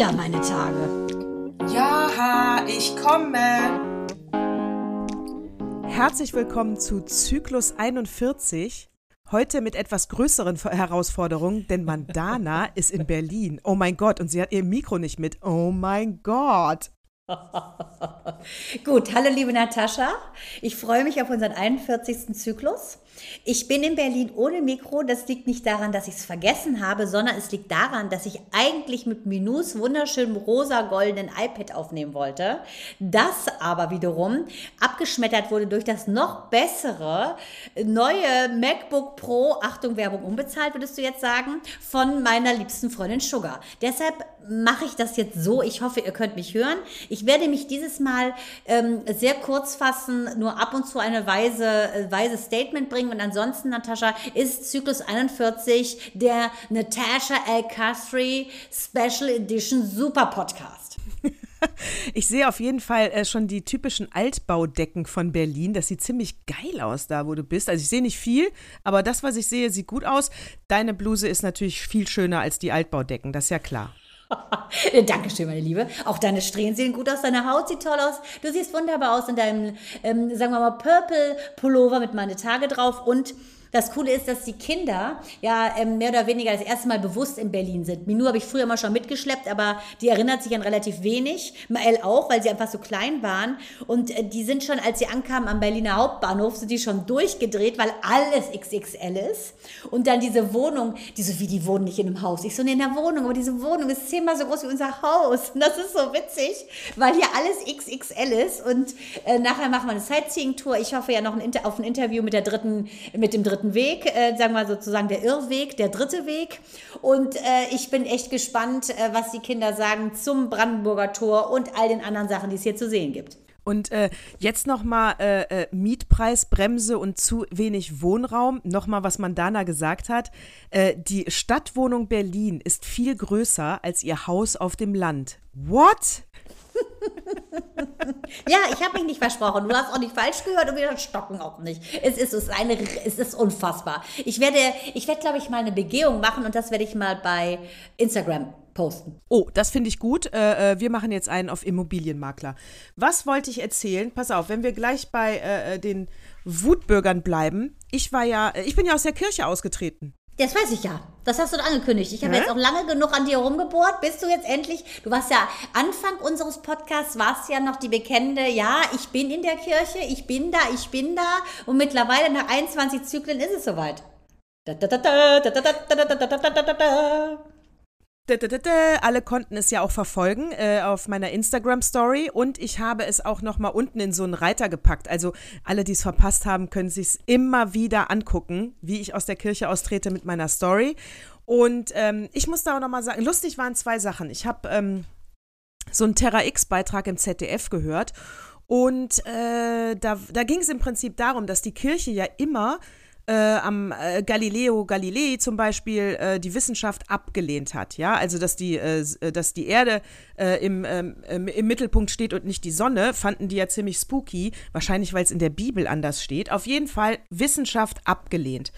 wieder meine Tage. Ja, ich komme. Herzlich willkommen zu Zyklus 41. Heute mit etwas größeren Herausforderungen, denn Mandana ist in Berlin. Oh mein Gott, und sie hat ihr Mikro nicht mit. Oh mein Gott. Gut, hallo liebe Natascha. Ich freue mich auf unseren 41. Zyklus. Ich bin in Berlin ohne Mikro. Das liegt nicht daran, dass ich es vergessen habe, sondern es liegt daran, dass ich eigentlich mit Minus wunderschönem rosa-goldenen iPad aufnehmen wollte. Das aber wiederum abgeschmettert wurde durch das noch bessere neue MacBook Pro, Achtung, Werbung unbezahlt, würdest du jetzt sagen, von meiner liebsten Freundin Sugar. Deshalb mache ich das jetzt so. Ich hoffe, ihr könnt mich hören. Ich werde mich dieses Mal ähm, sehr kurz fassen, nur ab und zu eine weise, äh, weise Statement bringen. Und ansonsten, Natascha, ist Zyklus 41 der Natasha L. Castry Special Edition Super Podcast. Ich sehe auf jeden Fall äh, schon die typischen Altbaudecken von Berlin. Das sieht ziemlich geil aus da, wo du bist. Also ich sehe nicht viel, aber das, was ich sehe, sieht gut aus. Deine Bluse ist natürlich viel schöner als die Altbaudecken, das ist ja klar. Dankeschön, meine Liebe. Auch deine Strähnen sehen gut aus, deine Haut sieht toll aus. Du siehst wunderbar aus in deinem, ähm, sagen wir mal, Purple Pullover mit meine Tage drauf und das Coole ist, dass die Kinder ja ähm, mehr oder weniger das erste Mal bewusst in Berlin sind. Minu habe ich früher immer schon mitgeschleppt, aber die erinnert sich an relativ wenig. Mael auch, weil sie einfach so klein waren. Und äh, die sind schon, als sie ankamen am Berliner Hauptbahnhof, sind die schon durchgedreht, weil alles XXL ist. Und dann diese Wohnung, die so, wie die wohnen nicht in einem Haus. Ich so, nee, in der Wohnung, aber diese Wohnung ist zehnmal so groß wie unser Haus. Und das ist so witzig, weil hier alles XXL ist. Und äh, nachher machen wir eine Sightseeing-Tour. Ich hoffe ja noch ein auf ein Interview mit der dritten, mit dem dritten dritten Weg, äh, sagen wir sozusagen der Irrweg, der dritte Weg. Und äh, ich bin echt gespannt, äh, was die Kinder sagen zum Brandenburger Tor und all den anderen Sachen, die es hier zu sehen gibt. Und äh, jetzt nochmal äh, äh, Mietpreisbremse und zu wenig Wohnraum. Nochmal, was Mandana gesagt hat. Äh, die Stadtwohnung Berlin ist viel größer als ihr Haus auf dem Land. What? Ja, ich habe mich nicht versprochen. Du hast auch nicht falsch gehört und wir stocken auch nicht. Es ist, es ist, eine, es ist unfassbar. Ich werde, ich werde, glaube ich, mal eine Begehung machen und das werde ich mal bei Instagram posten. Oh, das finde ich gut. Äh, äh, wir machen jetzt einen auf Immobilienmakler. Was wollte ich erzählen? Pass auf, wenn wir gleich bei äh, äh den Wutbürgern bleiben. Ich war ja, ich bin ja aus der Kirche ausgetreten. Das weiß ich ja. Das hast du angekündigt. Ich habe jetzt auch lange genug an dir rumgebohrt. Bist du jetzt endlich? Du warst ja Anfang unseres Podcasts, warst ja noch die bekennende, ja, ich bin in der Kirche, ich bin da, ich bin da. Und mittlerweile nach 21 Zyklen ist es soweit. Da, da, da, Alle konnten es ja auch verfolgen äh, auf meiner Instagram-Story und ich habe es auch noch mal unten in so einen Reiter gepackt. Also alle, die es verpasst haben, können sich es immer wieder angucken, wie ich aus der Kirche austrete mit meiner Story. Und ähm, ich muss da auch noch mal sagen, lustig waren zwei Sachen. Ich habe ähm, so einen Terra X-Beitrag im ZDF gehört und äh, da, da ging es im Prinzip darum, dass die Kirche ja immer äh, am äh, Galileo Galilei zum Beispiel äh, die Wissenschaft abgelehnt hat, ja, also dass die, äh, äh, dass die Erde äh, im, ähm, im Mittelpunkt steht und nicht die Sonne, fanden die ja ziemlich spooky, wahrscheinlich weil es in der Bibel anders steht. Auf jeden Fall Wissenschaft abgelehnt.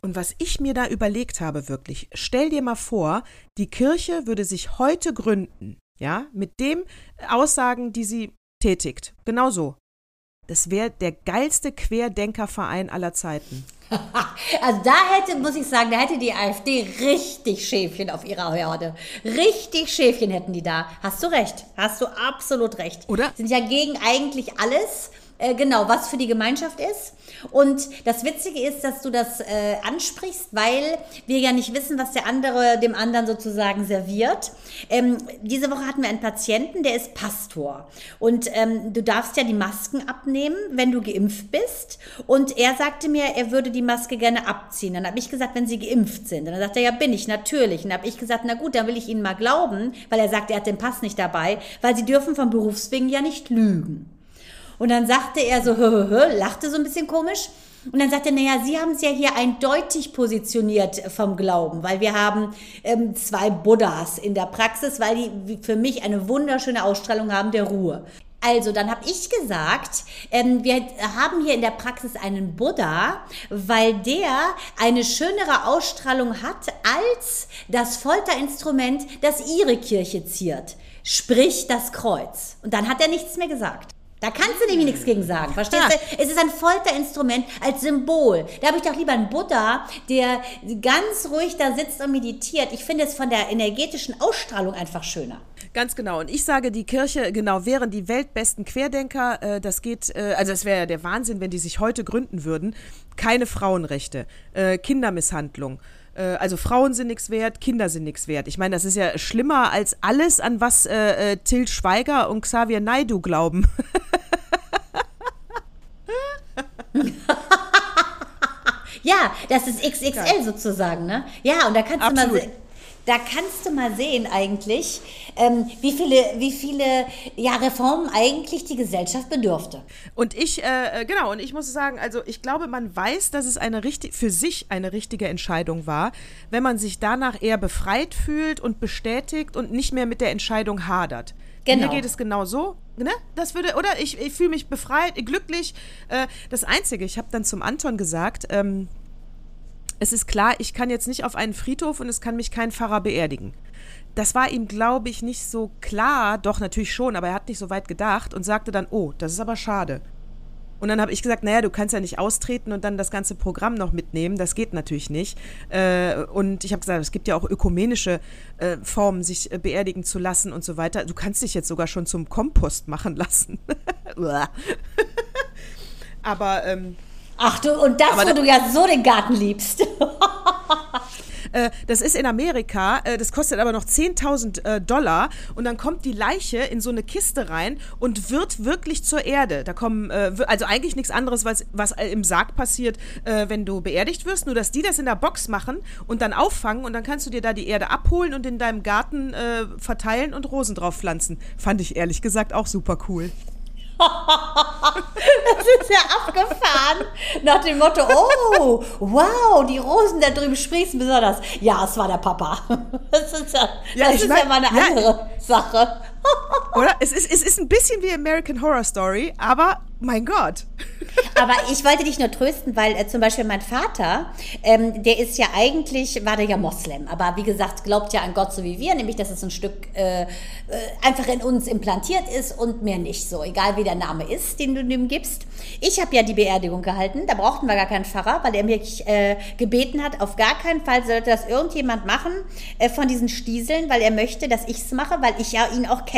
Und was ich mir da überlegt habe, wirklich, stell dir mal vor, die Kirche würde sich heute gründen, ja, mit dem Aussagen, die sie tätigt. Genau so. Das wäre der geilste Querdenkerverein aller Zeiten. Also da hätte, muss ich sagen, da hätte die AfD richtig Schäfchen auf ihrer Herde. Richtig Schäfchen hätten die da. Hast du recht. Hast du absolut recht. Oder? Sind ja gegen eigentlich alles. Äh, genau, was für die Gemeinschaft ist. Und das Witzige ist, dass du das äh, ansprichst, weil wir ja nicht wissen, was der andere dem anderen sozusagen serviert. Ähm, diese Woche hatten wir einen Patienten, der ist Pastor. Und ähm, du darfst ja die Masken abnehmen, wenn du geimpft bist. Und er sagte mir, er würde die Maske gerne abziehen. Dann habe ich gesagt, wenn sie geimpft sind. Und dann sagt er, ja, bin ich, natürlich. Und dann habe ich gesagt, na gut, dann will ich Ihnen mal glauben, weil er sagt, er hat den Pass nicht dabei, weil sie dürfen vom Berufswegen ja nicht lügen. Und dann sagte er so, hö, hö, hö, lachte so ein bisschen komisch. Und dann sagte er, naja, Sie haben es ja hier eindeutig positioniert vom Glauben, weil wir haben ähm, zwei Buddhas in der Praxis, weil die für mich eine wunderschöne Ausstrahlung haben der Ruhe. Also, dann habe ich gesagt, ähm, wir haben hier in der Praxis einen Buddha, weil der eine schönere Ausstrahlung hat als das Folterinstrument, das ihre Kirche ziert. Sprich das Kreuz. Und dann hat er nichts mehr gesagt. Da kannst du nämlich nichts gegen sagen, verstehst du? Es ist ein Folterinstrument als Symbol. Da habe ich doch lieber einen Buddha, der ganz ruhig da sitzt und meditiert. Ich finde es von der energetischen Ausstrahlung einfach schöner. Ganz genau. Und ich sage, die Kirche, genau, wären die weltbesten Querdenker. Äh, das geht, äh, also es wäre ja der Wahnsinn, wenn die sich heute gründen würden. Keine Frauenrechte, äh, Kindermisshandlung. Äh, also Frauen sind nichts wert, Kinder sind nichts wert. Ich meine, das ist ja schlimmer als alles, an was äh, äh Till Schweiger und Xavier Naidu glauben. ja, das ist XXL sozusagen, ne? Ja, und da kannst Absolut. du mal da kannst du mal sehen eigentlich, ähm, wie viele, wie viele ja, Reformen eigentlich die Gesellschaft bedürfte. Und ich, äh, äh, genau, und ich muss sagen, also ich glaube, man weiß, dass es eine richtig, für sich eine richtige Entscheidung war, wenn man sich danach eher befreit fühlt und bestätigt und nicht mehr mit der Entscheidung hadert. Genau. Mir geht es genau so. Ne? Das würde, oder ich, ich fühle mich befreit, glücklich. Äh, das Einzige, ich habe dann zum Anton gesagt, ähm, es ist klar, ich kann jetzt nicht auf einen Friedhof und es kann mich kein Pfarrer beerdigen. Das war ihm, glaube ich, nicht so klar, doch natürlich schon, aber er hat nicht so weit gedacht und sagte dann, oh, das ist aber schade. Und dann habe ich gesagt, naja, du kannst ja nicht austreten und dann das ganze Programm noch mitnehmen. Das geht natürlich nicht. Äh, und ich habe gesagt, es gibt ja auch ökumenische äh, Formen, sich äh, beerdigen zu lassen und so weiter. Du kannst dich jetzt sogar schon zum Kompost machen lassen. Aber ähm, Ach du, und das, wo du ja so den Garten liebst. Äh, das ist in Amerika, äh, das kostet aber noch 10.000 äh, Dollar und dann kommt die Leiche in so eine Kiste rein und wird wirklich zur Erde. Da kommen, also eigentlich nichts anderes, was, was im Sarg passiert, wenn du beerdigt wirst, nur dass die das in der Box machen und dann auffangen und dann kannst du dir da die Erde abholen und in deinem Garten verteilen und Rosen drauf pflanzen. Fand ich ehrlich gesagt auch super cool. Das ist ja abgefahren. Nach dem Motto, oh, wow, die Rosen da drüben sprießen besonders. Ja, es war der Papa. Das ist ja, ja, das ist mein, ja mal eine ja, andere Sache. Oder? Es ist, es ist ein bisschen wie American Horror Story, aber mein Gott. Aber ich wollte dich nur trösten, weil äh, zum Beispiel mein Vater, ähm, der ist ja eigentlich, war der ja Moslem, aber wie gesagt, glaubt ja an Gott so wie wir, nämlich, dass es ein Stück äh, äh, einfach in uns implantiert ist und mehr nicht so, egal wie der Name ist, den du ihm gibst. Ich habe ja die Beerdigung gehalten, da brauchten wir gar keinen Pfarrer, weil er mir äh, gebeten hat, auf gar keinen Fall sollte das irgendjemand machen äh, von diesen Stieseln, weil er möchte, dass ich es mache, weil ich ja ihn auch kenne.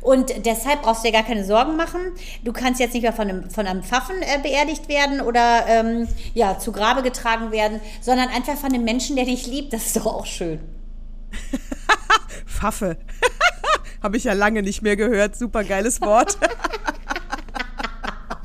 Und deshalb brauchst du dir gar keine Sorgen machen. Du kannst jetzt nicht mehr von einem, von einem Pfaffen äh, beerdigt werden oder ähm, ja, zu Grabe getragen werden, sondern einfach von einem Menschen, der dich liebt. Das ist doch auch schön. Pfaffe. Habe ich ja lange nicht mehr gehört. Super geiles Wort.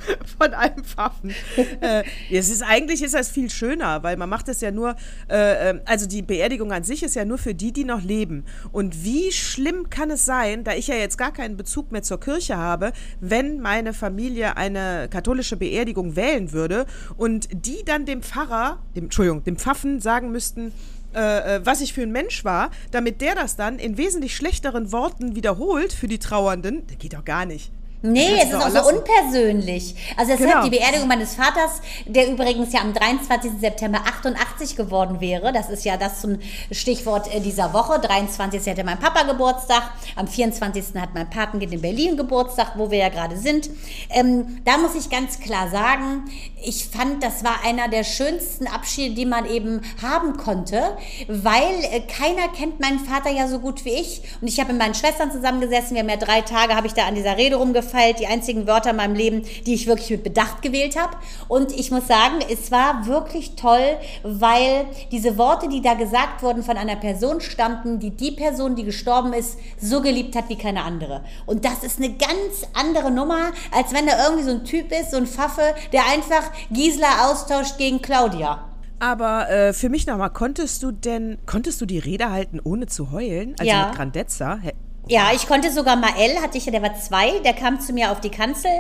von einem Pfaffen. äh, es ist eigentlich ist das viel schöner, weil man macht es ja nur, äh, ähm, also die Beerdigung an sich ist ja nur für die, die noch leben. Und wie schlimm kann es sein, da ich ja jetzt gar keinen Bezug mehr zur Kirche habe, wenn meine Familie eine katholische Beerdigung wählen würde und die dann dem Pfarrer, dem, Entschuldigung, dem Pfaffen sagen müssten, äh, äh, was ich für ein Mensch war, damit der das dann in wesentlich schlechteren Worten wiederholt für die Trauernden, das geht doch gar nicht. Nee, es ist auch so unpersönlich. Also deshalb genau. die Beerdigung meines Vaters, der übrigens ja am 23. September 88 geworden wäre. Das ist ja das zum Stichwort äh, dieser Woche. 23. hätte mein Papa Geburtstag. Am 24. hat mein Patenkind in Berlin Geburtstag, wo wir ja gerade sind. Ähm, da muss ich ganz klar sagen, ich fand, das war einer der schönsten Abschiede, die man eben haben konnte, weil äh, keiner kennt meinen Vater ja so gut wie ich. Und ich habe mit meinen Schwestern zusammengesessen. Wir haben ja drei Tage, habe ich da an dieser Rede rumgefallen gefeilt, die einzigen Wörter in meinem Leben, die ich wirklich mit Bedacht gewählt habe. Und ich muss sagen, es war wirklich toll, weil diese Worte, die da gesagt wurden, von einer Person stammten, die die Person, die gestorben ist, so geliebt hat wie keine andere. Und das ist eine ganz andere Nummer, als wenn da irgendwie so ein Typ ist, so ein Pfaffe, der einfach Gisela austauscht gegen Claudia. Aber äh, für mich nochmal, konntest du denn, konntest du die Rede halten, ohne zu heulen? Also ja. mit Grandezza? Ja, ich konnte sogar Mael, hatte ich ja, der war zwei, der kam zu mir auf die Kanzel.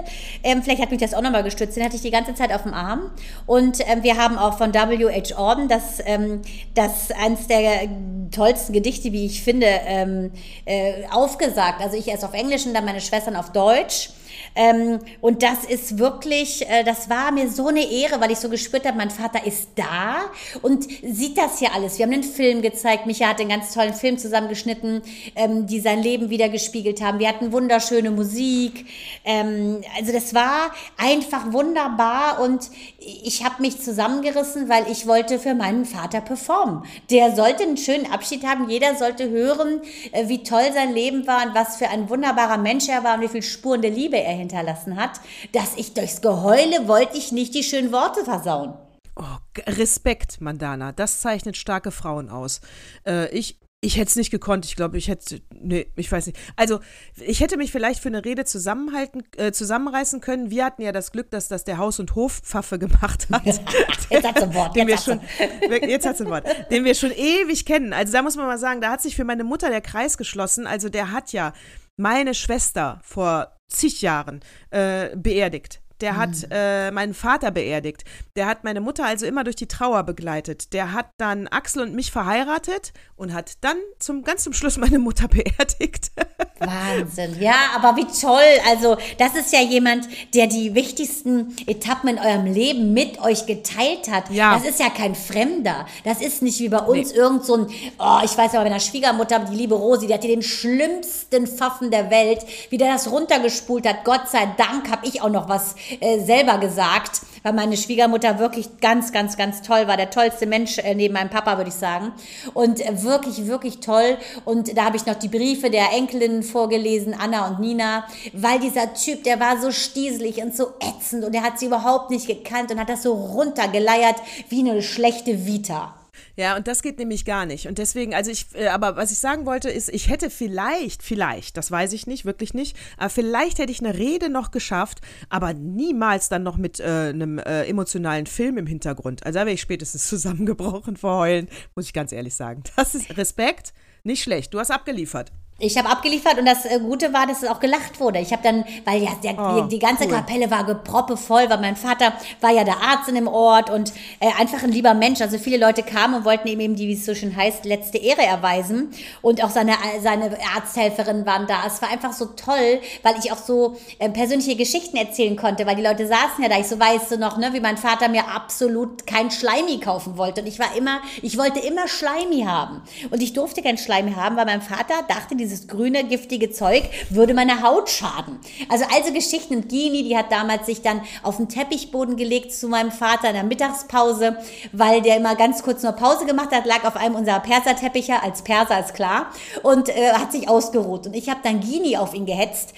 Ähm, vielleicht hat mich das auch nochmal gestützt. Den hatte ich die ganze Zeit auf dem Arm. Und ähm, wir haben auch von W.H. Orden das, ähm, das eines der tollsten Gedichte, wie ich finde, ähm, äh, aufgesagt. Also ich erst auf Englisch und dann meine Schwestern auf Deutsch. Ähm, und das ist wirklich, äh, das war mir so eine Ehre, weil ich so gespürt habe, mein Vater ist da und sieht das hier alles. Wir haben einen Film gezeigt. Micha hat einen ganz tollen Film zusammengeschnitten, ähm, die sein Leben wieder gespiegelt haben. Wir hatten wunderschöne Musik. Ähm, also das war einfach wunderbar und ich habe mich zusammengerissen, weil ich wollte für meinen Vater performen. Der sollte einen schönen Abschied haben. Jeder sollte hören, äh, wie toll sein Leben war und was für ein wunderbarer Mensch er war und wie viel Spuren der Liebe er hinterlassen hat. Dass ich durchs Geheule wollte ich nicht die schönen Worte versauen. Oh, Respekt, Mandana. Das zeichnet starke Frauen aus. Äh, ich, ich hätte es nicht gekonnt. Ich glaube, ich hätte. Nee, ich weiß nicht. Also, ich hätte mich vielleicht für eine Rede zusammenhalten, äh, zusammenreißen können. Wir hatten ja das Glück, dass das der Haus- und Hofpfaffe gemacht hat. jetzt hat ein Wort. Den jetzt, wir schon, jetzt hat's ein Wort. Den wir schon ewig kennen. Also, da muss man mal sagen, da hat sich für meine Mutter der Kreis geschlossen. Also, der hat ja meine Schwester vor zig Jahren äh, beerdigt. Der hat mhm. äh, meinen Vater beerdigt. Der hat meine Mutter also immer durch die Trauer begleitet. Der hat dann Axel und mich verheiratet und hat dann zum ganz zum Schluss meine Mutter beerdigt. Wahnsinn. Ja, aber wie toll. Also, das ist ja jemand, der die wichtigsten Etappen in eurem Leben mit euch geteilt hat. Ja. Das ist ja kein Fremder. Das ist nicht wie bei uns nee. irgend so ein, oh, ich weiß aber, meiner Schwiegermutter, die liebe Rosi, die hatte den schlimmsten Pfaffen der Welt, wie der das runtergespult hat. Gott sei Dank habe ich auch noch was äh, selber gesagt, weil meine Schwiegermutter wirklich ganz, ganz, ganz toll war. Der tollste Mensch äh, neben meinem Papa, würde ich sagen. Und äh, wirklich, wirklich toll. Und da habe ich noch die Briefe der Enkelinnen vorgelesen, Anna und Nina, weil dieser Typ, der war so stieselig und so ätzend und er hat sie überhaupt nicht gekannt und hat das so runtergeleiert wie eine schlechte Vita. Ja, und das geht nämlich gar nicht. Und deswegen, also ich, äh, aber was ich sagen wollte, ist, ich hätte vielleicht, vielleicht, das weiß ich nicht, wirklich nicht, aber vielleicht hätte ich eine Rede noch geschafft, aber niemals dann noch mit äh, einem äh, emotionalen Film im Hintergrund. Also da wäre ich spätestens zusammengebrochen vor Heulen, muss ich ganz ehrlich sagen. Das ist Respekt, nicht schlecht. Du hast abgeliefert. Ich habe abgeliefert und das äh, Gute war, dass es auch gelacht wurde. Ich habe dann, weil ja der, oh, die, die, ganze cool. Kapelle war geproppevoll, weil mein Vater war ja der Arzt in dem Ort und äh, einfach ein lieber Mensch. Also viele Leute kamen und wollten ihm eben die, wie es so schön heißt, letzte Ehre erweisen. Und auch seine, seine Arzthelferinnen waren da. Es war einfach so toll, weil ich auch so äh, persönliche Geschichten erzählen konnte, weil die Leute saßen ja da. Ich so weißt du noch, ne, wie mein Vater mir absolut kein Schleimi kaufen wollte. Und ich war immer, ich wollte immer Schleimi haben. Und ich durfte kein Schleimi haben, weil mein Vater dachte, die dieses grüne, giftige Zeug würde meiner Haut schaden. Also also Geschichten und Gini, die hat damals sich dann auf den Teppichboden gelegt zu meinem Vater in der Mittagspause, weil der immer ganz kurz nur Pause gemacht hat, lag auf einem unserer Perserteppiche, als Perser ist klar, und äh, hat sich ausgeruht. Und ich habe dann Gini auf ihn gehetzt.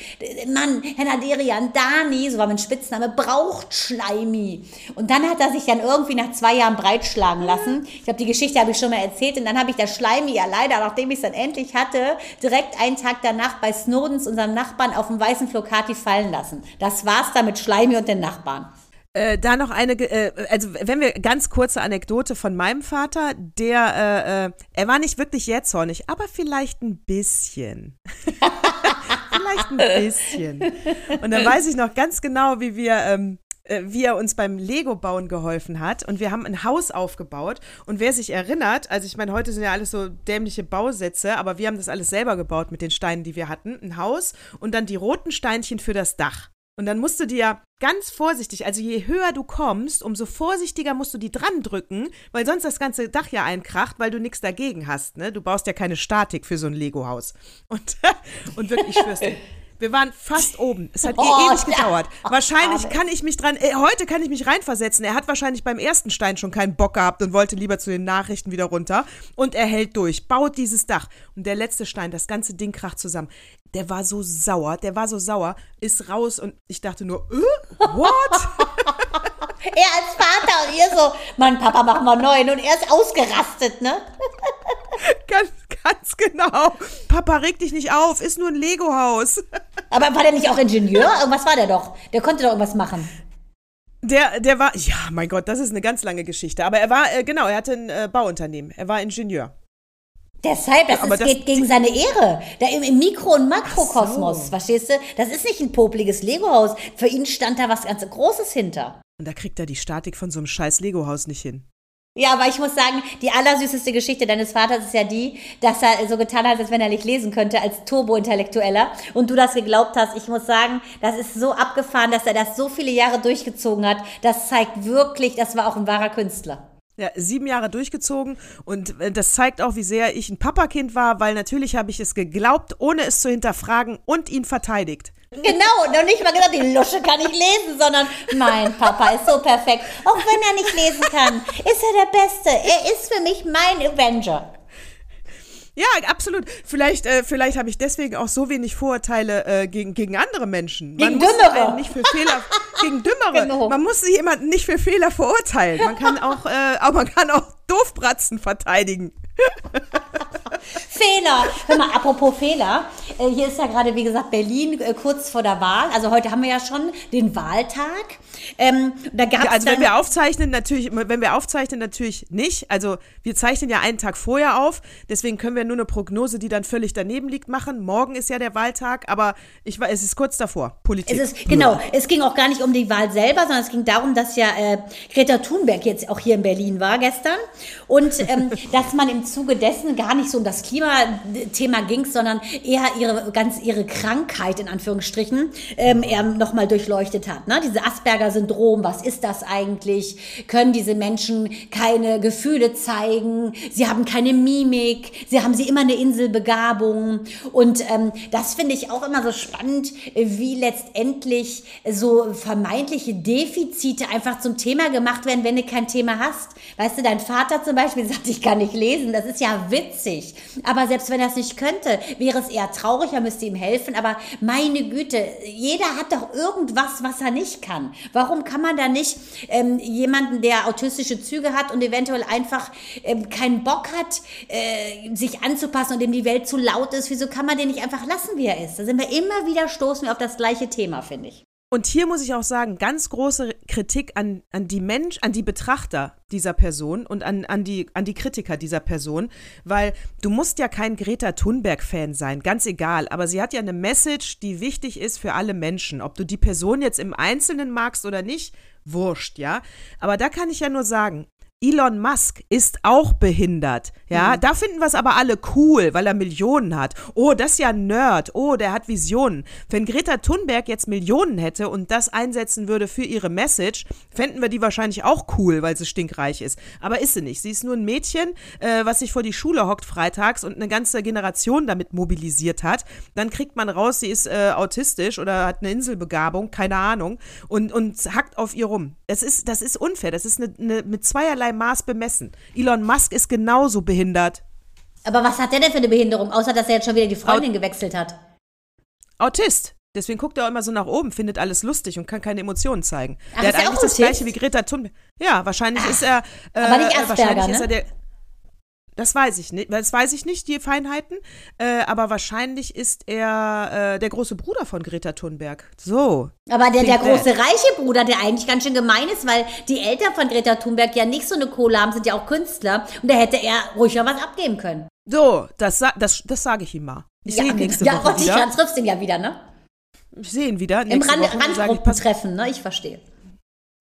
Mann, Herr Naderian, Dani, so war mein Spitzname, braucht Schleimi. Und dann hat er sich dann irgendwie nach zwei Jahren breitschlagen lassen. Ich glaube, die Geschichte habe ich schon mal erzählt. Und dann habe ich das Schleimi ja leider, nachdem ich es dann endlich hatte, direkt direkt einen Tag danach bei Snowdens, unserem Nachbarn, auf dem weißen Flocati fallen lassen. Das war's dann mit Schleimi und den Nachbarn. Äh, da noch eine, äh, also wenn wir ganz kurze Anekdote von meinem Vater, der, äh, äh er war nicht wirklich jähzornig, aber vielleicht ein bisschen. vielleicht ein bisschen. Und dann weiß ich noch ganz genau, wie wir ähm, äh, wie er uns beim Lego-Bauen geholfen hat. Und wir haben ein Haus aufgebaut. Und wer sich erinnert, also ich meine, heute sind ja alles so dämliche Bausätze, aber wir haben das alles selber gebaut mit den Steinen, die wir hatten. Ein Haus und dann die roten Steinchen für das Dach. Und dann musst du dir ganz vorsichtig, also je höher du kommst, umso vorsichtiger musst du die dran drücken, weil sonst das ganze Dach ja einkracht, weil du nichts dagegen hast. Ne? Du baust ja keine Statik für so ein Lego-Haus. Und, und wirklich, ich schwör's dir, wir waren fast oben. Es hat oh, ewig gedauert. Ja. Wahrscheinlich kann ich mich dran, äh, heute kann ich mich reinversetzen. Er hat wahrscheinlich beim ersten Stein schon keinen Bock gehabt und wollte lieber zu den Nachrichten wieder runter. Und er hält durch, baut dieses Dach. Und der letzte Stein, das ganze Ding kracht zusammen. Der war so sauer, der war so sauer, ist raus und ich dachte nur, äh, what? er als Vater und ihr so, mein Papa, machen wir neun. Und er ist ausgerastet, ne? ganz, ganz genau. Papa, reg dich nicht auf, ist nur ein Lego-Haus. Aber war der nicht auch Ingenieur? Irgendwas war der doch. Der konnte doch irgendwas machen. Der, der war, ja, mein Gott, das ist eine ganz lange Geschichte. Aber er war, äh, genau, er hatte ein äh, Bauunternehmen. Er war Ingenieur. Deshalb, das, ist, das geht gegen seine Ehre. Da im, im Mikro- und Makrokosmos, so. verstehst du? Das ist nicht ein popliges Lego-Haus. Für ihn stand da was ganz Großes hinter. Und da kriegt er die Statik von so einem scheiß Lego-Haus nicht hin. Ja, aber ich muss sagen, die allersüßeste Geschichte deines Vaters ist ja die, dass er so getan hat, als wenn er nicht lesen könnte, als Turbo-Intellektueller. Und du das geglaubt hast. Ich muss sagen, das ist so abgefahren, dass er das so viele Jahre durchgezogen hat. Das zeigt wirklich, das war auch ein wahrer Künstler. Ja, sieben Jahre durchgezogen und äh, das zeigt auch, wie sehr ich ein Papakind war, weil natürlich habe ich es geglaubt, ohne es zu hinterfragen und ihn verteidigt. Genau, und nicht mal gesagt, die Lusche kann ich lesen, sondern mein Papa ist so perfekt. Auch wenn er nicht lesen kann, ist er der Beste. Er ist für mich mein Avenger. Ja, absolut. Vielleicht, äh, vielleicht habe ich deswegen auch so wenig Vorurteile äh, gegen, gegen andere Menschen. Man gegen Dümmere. nicht für Fehler, gegen Dümmere. Genau. Man muss jemanden nicht für Fehler verurteilen. Man kann auch, äh, auch man kann auch Doofbratzen verteidigen. Fehler. Hör mal, apropos Fehler. Äh, hier ist ja gerade, wie gesagt, Berlin äh, kurz vor der Wahl. Also heute haben wir ja schon den Wahltag. Ähm, da gab's ja, also wenn wir aufzeichnen, natürlich, wenn wir aufzeichnen, natürlich nicht. Also wir zeichnen ja einen Tag vorher auf. Deswegen können wir nur eine Prognose, die dann völlig daneben liegt, machen. Morgen ist ja der Wahltag, aber ich es ist kurz davor. Politik. Es ist, genau. Es ging auch gar nicht um die Wahl selber, sondern es ging darum, dass ja äh, Greta Thunberg jetzt auch hier in Berlin war gestern und ähm, dass man im Zuge dessen gar nicht so das Klimathema ging, sondern eher ihre ganz ihre Krankheit in Anführungsstrichen ähm, er nochmal durchleuchtet hat. Ne? Diese Asperger-Syndrom, was ist das eigentlich? Können diese Menschen keine Gefühle zeigen? Sie haben keine Mimik, sie haben sie immer eine Inselbegabung. Und ähm, das finde ich auch immer so spannend, wie letztendlich so vermeintliche Defizite einfach zum Thema gemacht werden, wenn du kein Thema hast. Weißt du, dein Vater zum Beispiel sagt, ich kann nicht lesen. Das ist ja witzig. Aber selbst wenn er es nicht könnte, wäre es eher traurig, er müsste ihm helfen. Aber meine Güte, jeder hat doch irgendwas, was er nicht kann. Warum kann man da nicht ähm, jemanden, der autistische Züge hat und eventuell einfach ähm, keinen Bock hat, äh, sich anzupassen und dem die Welt zu laut ist, wieso kann man den nicht einfach lassen, wie er ist? Da sind wir immer wieder, stoßen auf das gleiche Thema, finde ich. Und hier muss ich auch sagen, ganz große Kritik an, an die Mensch, an die Betrachter dieser Person und an, an, die, an die Kritiker dieser Person, weil du musst ja kein Greta Thunberg-Fan sein, ganz egal, aber sie hat ja eine Message, die wichtig ist für alle Menschen. Ob du die Person jetzt im Einzelnen magst oder nicht, wurscht, ja. Aber da kann ich ja nur sagen, Elon Musk ist auch behindert. Ja, mhm. da finden wir es aber alle cool, weil er Millionen hat. Oh, das ist ja ein Nerd. Oh, der hat Visionen. Wenn Greta Thunberg jetzt Millionen hätte und das einsetzen würde für ihre Message, fänden wir die wahrscheinlich auch cool, weil sie stinkreich ist. Aber ist sie nicht. Sie ist nur ein Mädchen, äh, was sich vor die Schule hockt freitags und eine ganze Generation damit mobilisiert hat. Dann kriegt man raus, sie ist äh, autistisch oder hat eine Inselbegabung, keine Ahnung, und, und hackt auf ihr rum. Das ist, das ist unfair. Das ist eine, eine mit zweierlei zweierlei Maß bemessen. Elon Musk ist genauso behindert. Aber was hat der denn für eine Behinderung, außer dass er jetzt schon wieder die Freundin Aut gewechselt hat? Autist. Deswegen guckt er auch immer so nach oben, findet alles lustig und kann keine Emotionen zeigen. Ach, der hat eigentlich das gleiche wie Greta Thunberg. Ja, wahrscheinlich Ach, ist er. Äh, aber nicht Asperger, wahrscheinlich ne? ist er der. Das weiß ich nicht. Das weiß ich nicht, die Feinheiten. Äh, aber wahrscheinlich ist er äh, der große Bruder von Greta Thunberg. So. Aber der, der große reiche Bruder, der eigentlich ganz schön gemein ist, weil die Eltern von Greta Thunberg ja nicht so eine Kohle haben, sind ja auch Künstler. Und da hätte er ruhig noch was abgeben können. So, das, das, das sage ich ihm mal. Ich ja, sehe ihn nächste ja, Woche. Ja, und triffst ihn ja wieder, ne? Ich sehe ihn wieder. Im Rand, Randgruppentreffen, ne? Ich verstehe.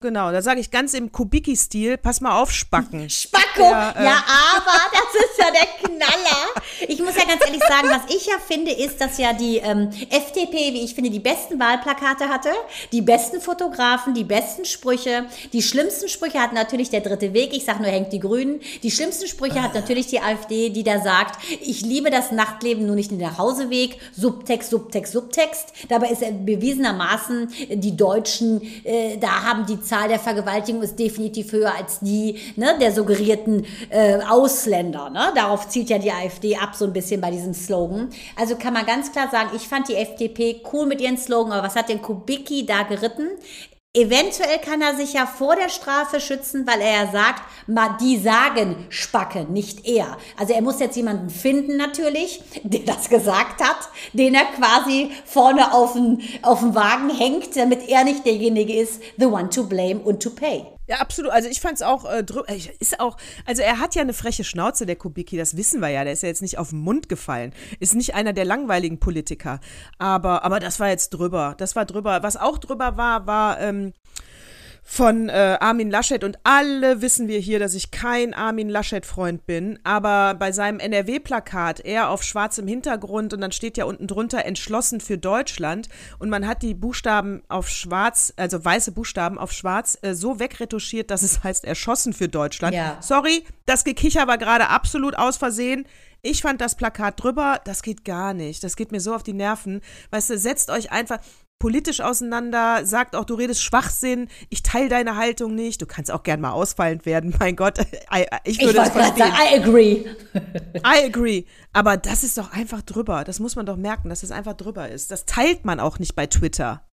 Genau, da sage ich ganz im Kubicki-Stil, pass mal auf, Spacken. Spacko, ja, äh. ja, aber das ist ja der Knaller. Ich muss ja ganz ehrlich sagen, was ich ja finde, ist, dass ja die ähm, FDP, wie ich finde, die besten Wahlplakate hatte, die besten Fotografen, die besten Sprüche. Die schlimmsten Sprüche hat natürlich der dritte Weg, ich sage nur, hängt die Grünen. Die schlimmsten Sprüche hat natürlich die AfD, die da sagt, ich liebe das Nachtleben, nur nicht den Nachhauseweg, Subtext, Subtext, Subtext. Dabei ist bewiesenermaßen, die Deutschen, äh, da haben die Zahl der Vergewaltigungen ist definitiv höher als die ne, der suggerierten äh, Ausländer. Ne? Darauf zielt ja die AfD ab, so ein bisschen bei diesem Slogan. Also kann man ganz klar sagen, ich fand die FDP cool mit ihren Slogan, aber was hat denn Kubicki da geritten? Eventuell kann er sich ja vor der Strafe schützen, weil er ja sagt, die sagen Spacke, nicht er. Also er muss jetzt jemanden finden natürlich, der das gesagt hat, den er quasi vorne auf den, auf den Wagen hängt, damit er nicht derjenige ist, the one to blame und to pay. Ja, absolut. Also ich fand es auch, äh, ist auch, also er hat ja eine freche Schnauze, der Kubicki, das wissen wir ja. Der ist ja jetzt nicht auf den Mund gefallen. Ist nicht einer der langweiligen Politiker. Aber, aber das war jetzt drüber. Das war drüber. Was auch drüber war, war, ähm, von äh, Armin Laschet und alle wissen wir hier, dass ich kein Armin Laschet-Freund bin, aber bei seinem NRW-Plakat, er auf schwarzem Hintergrund und dann steht ja unten drunter entschlossen für Deutschland und man hat die Buchstaben auf schwarz, also weiße Buchstaben auf schwarz, äh, so wegretuschiert, dass es heißt erschossen für Deutschland. Ja. Sorry, das Gekicher war gerade absolut aus Versehen. Ich fand das Plakat drüber, das geht gar nicht. Das geht mir so auf die Nerven. Weißt du, setzt euch einfach, politisch auseinander, sagt auch, du redest Schwachsinn, ich teile deine Haltung nicht, du kannst auch gern mal ausfallend werden, mein Gott, ich würde ich es verstehen. Sagen, I agree. I agree. Aber das ist doch einfach drüber, das muss man doch merken, dass es das einfach drüber ist. Das teilt man auch nicht bei Twitter.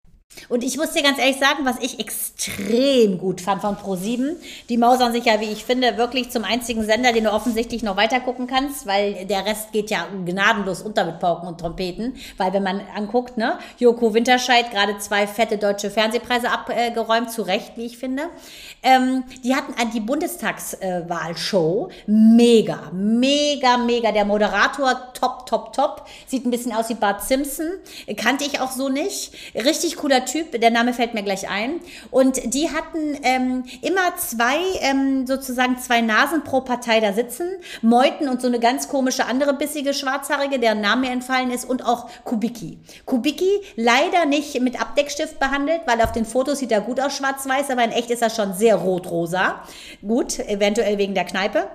Und ich muss dir ganz ehrlich sagen, was ich extrem gut fand von Pro7, die mausern sich ja, wie ich finde, wirklich zum einzigen Sender, den du offensichtlich noch weiter gucken kannst, weil der Rest geht ja gnadenlos unter mit Pauken und Trompeten. Weil wenn man anguckt, ne, Joko Winterscheid gerade zwei fette deutsche Fernsehpreise abgeräumt, zu Recht, wie ich finde. Ähm, die hatten die Bundestagswahlshow. mega, mega, mega. Der Moderator, top, top, top. Sieht ein bisschen aus wie Bart Simpson. Kannte ich auch so nicht. Richtig cooler Typ, der Name fällt mir gleich ein. Und die hatten ähm, immer zwei, ähm, sozusagen zwei Nasen pro Partei da sitzen. Meuten und so eine ganz komische andere bissige Schwarzhaarige, deren Name mir entfallen ist, und auch Kubicki. Kubicki leider nicht mit Abdeckstift behandelt, weil auf den Fotos sieht er gut aus schwarz-weiß, aber in echt ist er schon sehr rot-rosa. Gut, eventuell wegen der Kneipe.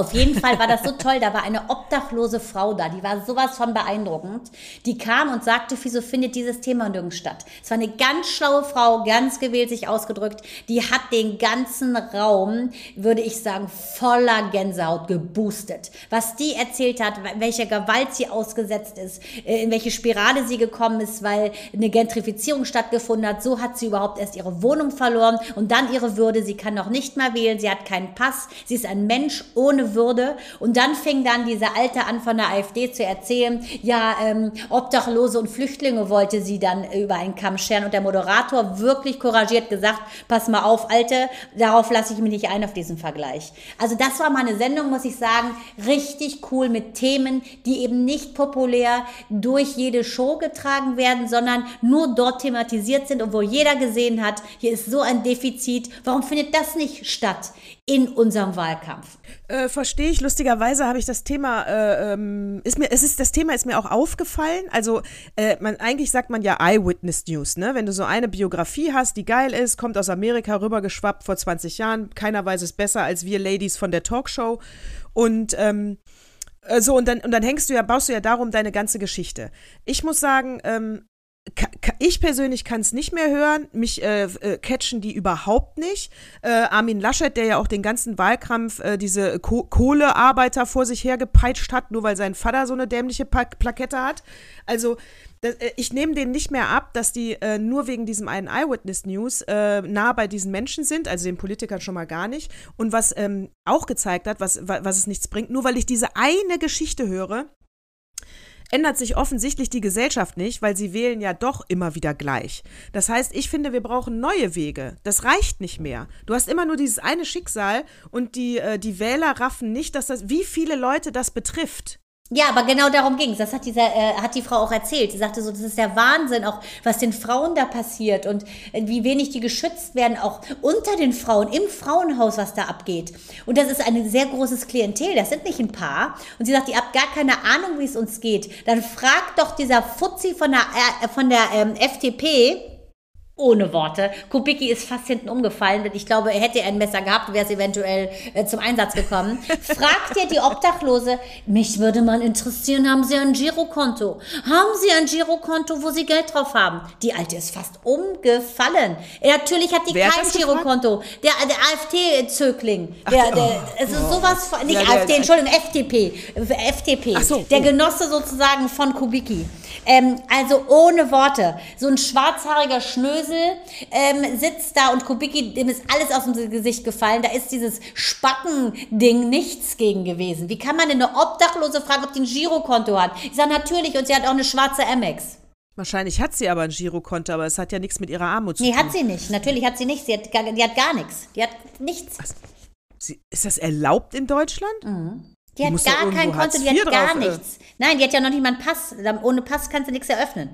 Auf jeden Fall war das so toll. Da war eine obdachlose Frau da, die war sowas von beeindruckend. Die kam und sagte, wieso findet dieses Thema nirgends statt? Es war eine ganz schlaue Frau, ganz gewählt sich ausgedrückt. Die hat den ganzen Raum, würde ich sagen, voller Gänsehaut geboostet. Was die erzählt hat, welcher Gewalt sie ausgesetzt ist, äh, in welche Spirale sie gekommen ist, weil eine Gentrifizierung stattgefunden hat. So hat sie überhaupt erst ihre Wohnung verloren und dann ihre Würde. Sie kann noch nicht mal wählen, sie hat keinen Pass, sie ist ein Mensch ohne ohne Würde. Und dann fing dann diese Alte an von der AfD zu erzählen, ja, ähm, Obdachlose und Flüchtlinge wollte sie dann über einen Kamm scheren. Und der Moderator wirklich couragiert gesagt, pass mal auf, Alte, darauf lasse ich mich nicht ein auf diesen Vergleich. Also das war meine Sendung, muss ich sagen, richtig cool mit Themen, die eben nicht populär durch jede Show getragen werden, sondern nur dort thematisiert sind und wo jeder gesehen hat, hier ist so ein Defizit. Warum findet das nicht statt in unserem Wahlkampf? Äh, Verstehe ich. Lustigerweise habe ich das Thema, äh, ähm, ist mir, es ist, das Thema ist mir auch aufgefallen. Also, äh, man, eigentlich sagt man ja Eyewitness News, ne? Wenn du so eine Biografie hast, die geil ist, kommt aus Amerika rübergeschwappt vor 20 Jahren, keiner weiß es besser als wir Ladies von der Talkshow. Und, ähm, äh, so, und dann, und dann hängst du ja, baust du ja darum deine ganze Geschichte. Ich muss sagen, ähm, ich persönlich kann es nicht mehr hören. Mich äh, äh, catchen die überhaupt nicht. Äh, Armin Laschet, der ja auch den ganzen Wahlkampf äh, diese Ko Kohlearbeiter vor sich hergepeitscht hat, nur weil sein Vater so eine dämliche pa Plakette hat. Also das, äh, ich nehme denen nicht mehr ab, dass die äh, nur wegen diesem einen Eyewitness News nah bei diesen Menschen sind, also den Politikern schon mal gar nicht. Und was ähm, auch gezeigt hat, was, was es nichts bringt, nur weil ich diese eine Geschichte höre, ändert sich offensichtlich die Gesellschaft nicht, weil sie wählen ja doch immer wieder gleich. Das heißt, ich finde, wir brauchen neue Wege. Das reicht nicht mehr. Du hast immer nur dieses eine Schicksal und die, äh, die Wähler raffen nicht, dass das, wie viele Leute das betrifft. Ja, aber genau darum ging es. Das hat, dieser, äh, hat die Frau auch erzählt. Sie sagte so, das ist der Wahnsinn, auch was den Frauen da passiert und äh, wie wenig die geschützt werden, auch unter den Frauen, im Frauenhaus, was da abgeht. Und das ist ein sehr großes Klientel, das sind nicht ein paar. Und sie sagt, ihr habt gar keine Ahnung, wie es uns geht. Dann fragt doch dieser Fuzzi von der, äh, von der ähm, FDP, ohne Worte. Kubicki ist fast hinten umgefallen, denn ich glaube, hätte er ein Messer gehabt, wäre es eventuell äh, zum Einsatz gekommen. Fragt ihr die Obdachlose, mich würde mal interessieren, haben Sie ein Girokonto? Haben Sie ein Girokonto, wo Sie Geld drauf haben? Die Alte ist fast umgefallen. Natürlich hat die Wer kein Girokonto. Der, der AfD-Zögling. Der, der, oh, es ist sowas von, nicht ja, AfD, Entschuldigung, FDP. FDP. Ach so, der Genosse sozusagen von Kubicki. Ähm, also ohne Worte. So ein schwarzhaariger Schnösel ähm, sitzt da und Kubicki, dem ist alles aus dem Gesicht gefallen. Da ist dieses Spackending nichts gegen gewesen. Wie kann man denn eine Obdachlose fragen, ob die ein Girokonto hat? Ich sage natürlich und sie hat auch eine schwarze Amex. Wahrscheinlich hat sie aber ein Girokonto, aber es hat ja nichts mit ihrer Armut zu nee, tun. Nee, hat sie nicht. Natürlich hat sie nichts. Sie hat, die hat gar nichts. Die hat nichts. Was? Sie, ist das erlaubt in Deutschland? Mhm. Die, die hat gar kein Konto, die hat gar nichts. Nein, die hat ja noch nicht mal einen Pass. Ohne Pass kannst du nichts eröffnen.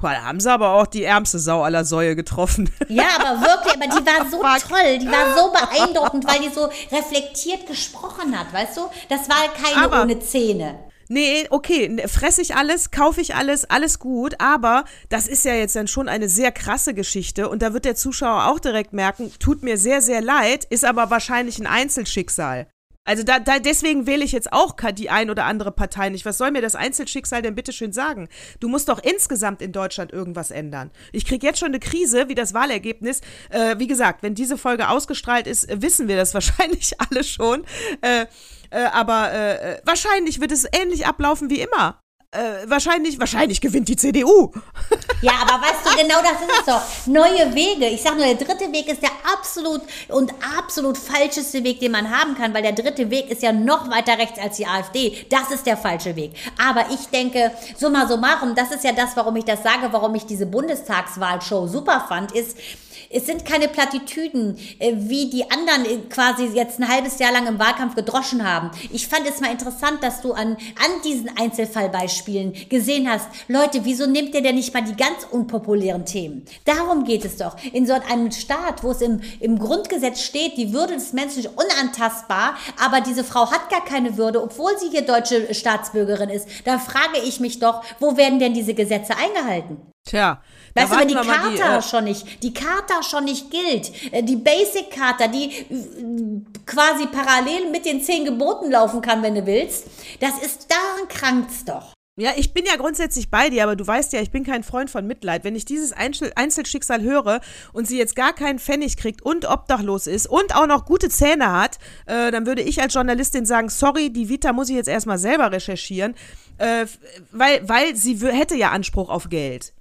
Boah, da haben sie aber auch die ärmste Sau aller Säue getroffen. Ja, aber wirklich, aber die war so toll, die war so beeindruckend, weil die so reflektiert gesprochen hat, weißt du? Das war keine Aber- ohne Zähne. Nee, okay, fresse ich alles, kaufe ich alles, alles gut, aber das ist ja jetzt dann schon eine sehr krasse Geschichte und da wird der Zuschauer auch direkt merken, tut mir sehr, sehr leid, ist aber wahrscheinlich ein Einzelschicksal. Also da, da deswegen wähle ich jetzt auch die ein oder andere Partei nicht. Was soll mir das Einzelschicksal denn bitte schön sagen? Du musst doch insgesamt in Deutschland irgendwas ändern. Ich kriege jetzt schon eine Krise, wie das Wahlergebnis. Äh, wie gesagt, wenn diese Folge ausgestrahlt ist, äh, wissen wir das wahrscheinlich alle schon. Äh, äh, aber äh, äh, wahrscheinlich wird es ähnlich ablaufen wie immer. Äh, wahrscheinlich, wahrscheinlich gewinnt die CDU. Ja, aber weißt du, genau das ist es doch. Neue Wege. Ich sag nur, der dritte Weg ist der absolut und absolut falscheste Weg, den man haben kann, weil der dritte Weg ist ja noch weiter rechts als die AfD. Das ist der falsche Weg. Aber ich denke, summa summarum, das ist ja das, warum ich das sage, warum ich diese Bundestagswahlshow super fand, ist, es sind keine Plattitüden, äh, wie die anderen äh, quasi jetzt ein halbes Jahr lang im Wahlkampf gedroschen haben. Ich fand es mal interessant, dass du an, an diesen Einzelfallbeispielen gesehen hast, Leute, wieso nehmt ihr denn nicht mal die ganz unpopulären Themen? Darum geht es doch. In so einem Staat, wo es im, im Grundgesetz steht, die Würde des Menschen ist unantastbar, aber diese Frau hat gar keine Würde, obwohl sie hier deutsche Staatsbürgerin ist, da frage ich mich doch, wo werden denn diese Gesetze eingehalten? Tja, Weißt du, wenn die Charta äh, schon nicht, die Charta schon nicht gilt, äh, die Basic Charta, die äh, quasi parallel mit den zehn Geboten laufen kann, wenn du willst, das ist, daran krankt's doch. Ja, ich bin ja grundsätzlich bei dir, aber du weißt ja, ich bin kein Freund von Mitleid. Wenn ich dieses Einzel Einzelschicksal höre und sie jetzt gar keinen Pfennig kriegt und obdachlos ist und auch noch gute Zähne hat, äh, dann würde ich als Journalistin sagen, sorry, die Vita muss ich jetzt erstmal selber recherchieren, äh, weil, weil sie hätte ja Anspruch auf Geld.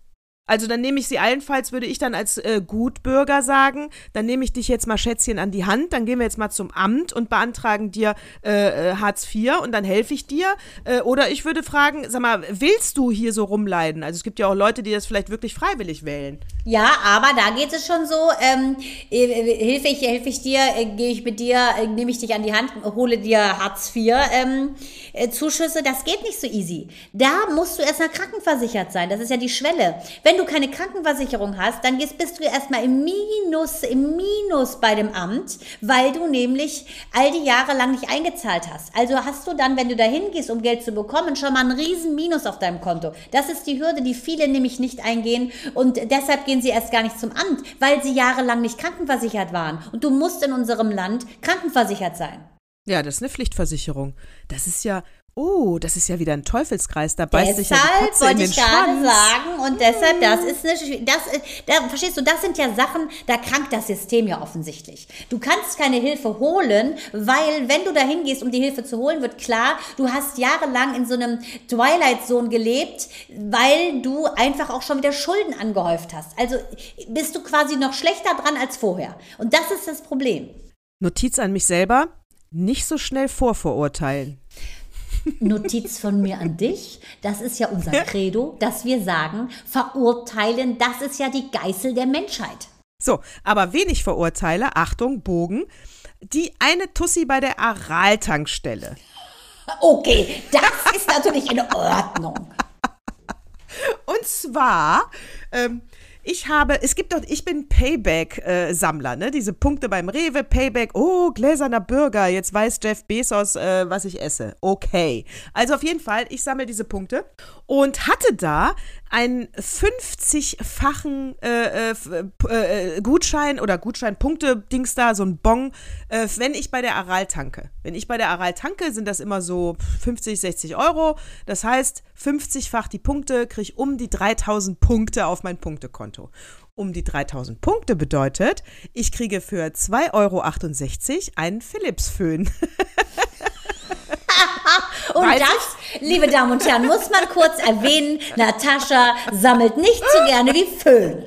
Also dann nehme ich sie allenfalls, würde ich dann als äh, Gutbürger sagen, dann nehme ich dich jetzt mal Schätzchen an die Hand, dann gehen wir jetzt mal zum Amt und beantragen dir äh, äh, Hartz IV und dann helfe ich dir. Äh, oder ich würde fragen, sag mal, willst du hier so rumleiden? Also es gibt ja auch Leute, die das vielleicht wirklich freiwillig wählen. Ja, aber da geht es schon so, ähm, äh, hilfe ich, helfe ich dir, äh, gehe ich mit dir, nehme ich dich an die Hand, hole dir Hartz IV ähm, äh, Zuschüsse, das geht nicht so easy. Da musst du erstmal krankenversichert sein, das ist ja die Schwelle. Wenn du keine Krankenversicherung hast, dann bist du erstmal im Minus, im Minus bei dem Amt, weil du nämlich all die Jahre lang nicht eingezahlt hast. Also hast du dann, wenn du da hingehst, um Geld zu bekommen, schon mal ein riesen Minus auf deinem Konto. Das ist die Hürde, die viele nämlich nicht eingehen und deshalb gehen sie erst gar nicht zum Amt, weil sie jahrelang nicht krankenversichert waren. Und du musst in unserem Land krankenversichert sein. Ja, das ist eine Pflichtversicherung. Das ist ja, oh, das ist ja wieder ein Teufelskreis. Da beißt sich ja die Deshalb Katze in wollte den ich gerade Schwanz. sagen und deshalb, das ist eine, das, äh, da, verstehst du, das sind ja Sachen, da krankt das System ja offensichtlich. Du kannst keine Hilfe holen, weil wenn du da hingehst, um die Hilfe zu holen, wird klar, du hast jahrelang in so einem Twilight Zone gelebt, weil du einfach auch schon wieder Schulden angehäuft hast. Also bist du quasi noch schlechter dran als vorher. Und das ist das Problem. Notiz an mich selber, nicht so schnell vorverurteilen. Notiz von mir an dich. Das ist ja unser Credo, dass wir sagen, verurteilen, das ist ja die Geißel der Menschheit. So, aber wen ich verurteile, Achtung, Bogen, die eine Tussi bei der Aral-Tankstelle. Okay, das ist natürlich in Ordnung. Und zwar, ähm, ich habe, es gibt doch, ich bin Payback-Sammler, ne? Diese Punkte beim Rewe, Payback, oh, gläserner Burger, jetzt weiß Jeff Bezos, äh, was ich esse. Okay. Also auf jeden Fall, ich sammle diese Punkte und hatte da einen 50-fachen äh, äh, f- äh, Gutschein oder Gutscheinpunkte-Dings da, so ein Bon, äh, wenn ich bei der Aral tanke. Wenn ich bei der Aral tanke, sind das immer so 50, 60 Euro. Das heißt, 50-fach die Punkte, kriege ich um die 3000 Punkte auf mein Punktekonto. Um die 3000 Punkte bedeutet, ich kriege für 2,68 Euro einen Philips-Föhn. Und Weiß das, liebe Damen und Herren, muss man kurz erwähnen, Natascha sammelt nicht so gerne wie Föhn.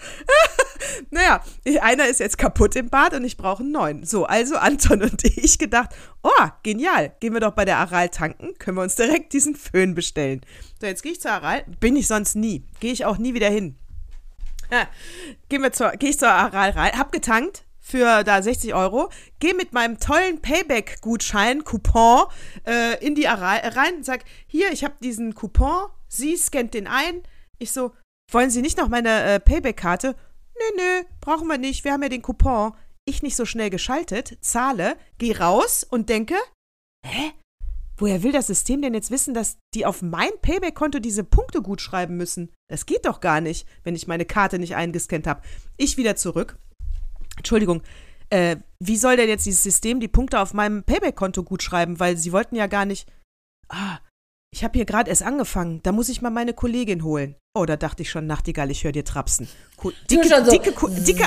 Naja, einer ist jetzt kaputt im Bad und ich brauche einen neuen. So, also Anton und ich gedacht, oh, genial, gehen wir doch bei der Aral tanken, können wir uns direkt diesen Föhn bestellen. So, jetzt gehe ich zur Aral, bin ich sonst nie, gehe ich auch nie wieder hin. Ja, gehen wir zur, gehe ich zur Aral rein, hab getankt für da 60 Euro, gehe mit meinem tollen Payback-Gutschein, Coupon, äh, in die Aral rein und sag, hier, ich habe diesen Coupon, sie scannt den ein. Ich so, wollen Sie nicht noch meine äh, Payback-Karte? Nö, nö, brauchen wir nicht, wir haben ja den Coupon. Ich nicht so schnell geschaltet, zahle, geh raus und denke, hä? Woher will das System denn jetzt wissen, dass die auf mein Payback-Konto diese Punkte gut schreiben müssen? Das geht doch gar nicht, wenn ich meine Karte nicht eingescannt habe. Ich wieder zurück. Entschuldigung, äh, wie soll denn jetzt dieses System die Punkte auf meinem Payback-Konto gut schreiben? Weil sie wollten ja gar nicht. Ah, ich habe hier gerade erst angefangen. Da muss ich mal meine Kollegin holen. Oh, da dachte ich schon, Nachtigall, ich höre dir trapsen. Ko dicke, so. dicke, Ko- dicke,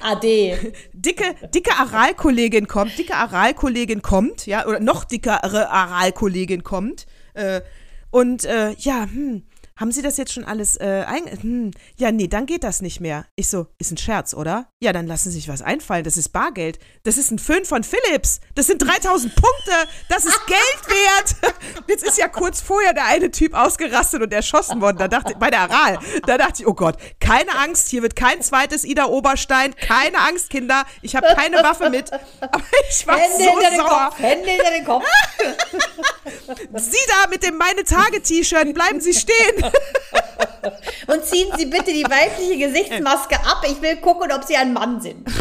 Ade. dicke, dicke Aralkollegin kommt, dicke Aralkollegin kommt, ja, oder noch dickere Aralkollegin kommt. Äh, und äh, ja, hm, haben Sie das jetzt schon alles äh, ein... Hm, ja, nee, dann geht das nicht mehr. Ich so, ist ein Scherz, oder? Ja, dann lassen Sie sich was einfallen. Das ist Bargeld. Das ist ein Föhn von Philips. Das sind 3000 Punkte. Das ist Geld wert. Jetzt ist ja kurz vorher der eine Typ ausgerastet und erschossen worden. Da dachte bei der Aral. Da dachte ich, oh Gott, keine Angst. Hier wird kein zweites Ida Oberstein. Keine Angst, Kinder. Ich habe keine Waffe mit. Aber ich war Hände so hinter den sauer. Kopf. Hände hinter den Kopf. Sie da mit dem Meine Tage-T-Shirt. Bleiben Sie stehen. Und ziehen Sie bitte die weibliche Gesichtsmaske ab. Ich will gucken, ob Sie ein Mann sind.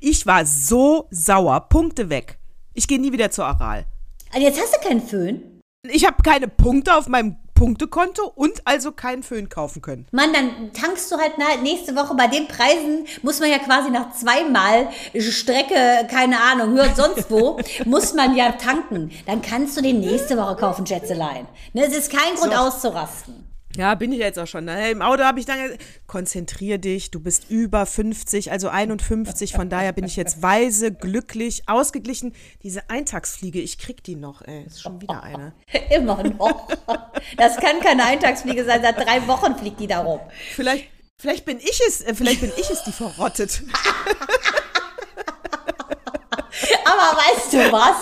Ich war so sauer. Punkte weg. Ich gehe nie wieder zur Aral. Und jetzt hast du keinen Föhn. Ich habe keine Punkte auf meinem Punktekonto und also keinen Föhn kaufen können. Mann, dann tankst du halt nächste Woche bei den Preisen, muss man ja quasi nach zweimal Strecke, keine Ahnung, hört sonst wo, muss man ja tanken. Dann kannst du den nächste Woche kaufen, Schätzelein. Ne, es ist kein Grund auszurasten. Ja, bin ich jetzt auch schon. Hey, Im Auto habe ich dann gesagt, konzentrier dich, du bist über 50, also 51, von daher bin ich jetzt weise, glücklich, ausgeglichen. Diese Eintagsfliege, ich krieg die noch, ey, ist schon wieder eine. Immer noch. Das kann keine Eintagsfliege sein. Seit drei Wochen fliegt die da rum. Vielleicht, vielleicht bin ich es, äh, vielleicht bin ich es, die verrottet. Aber weißt du was?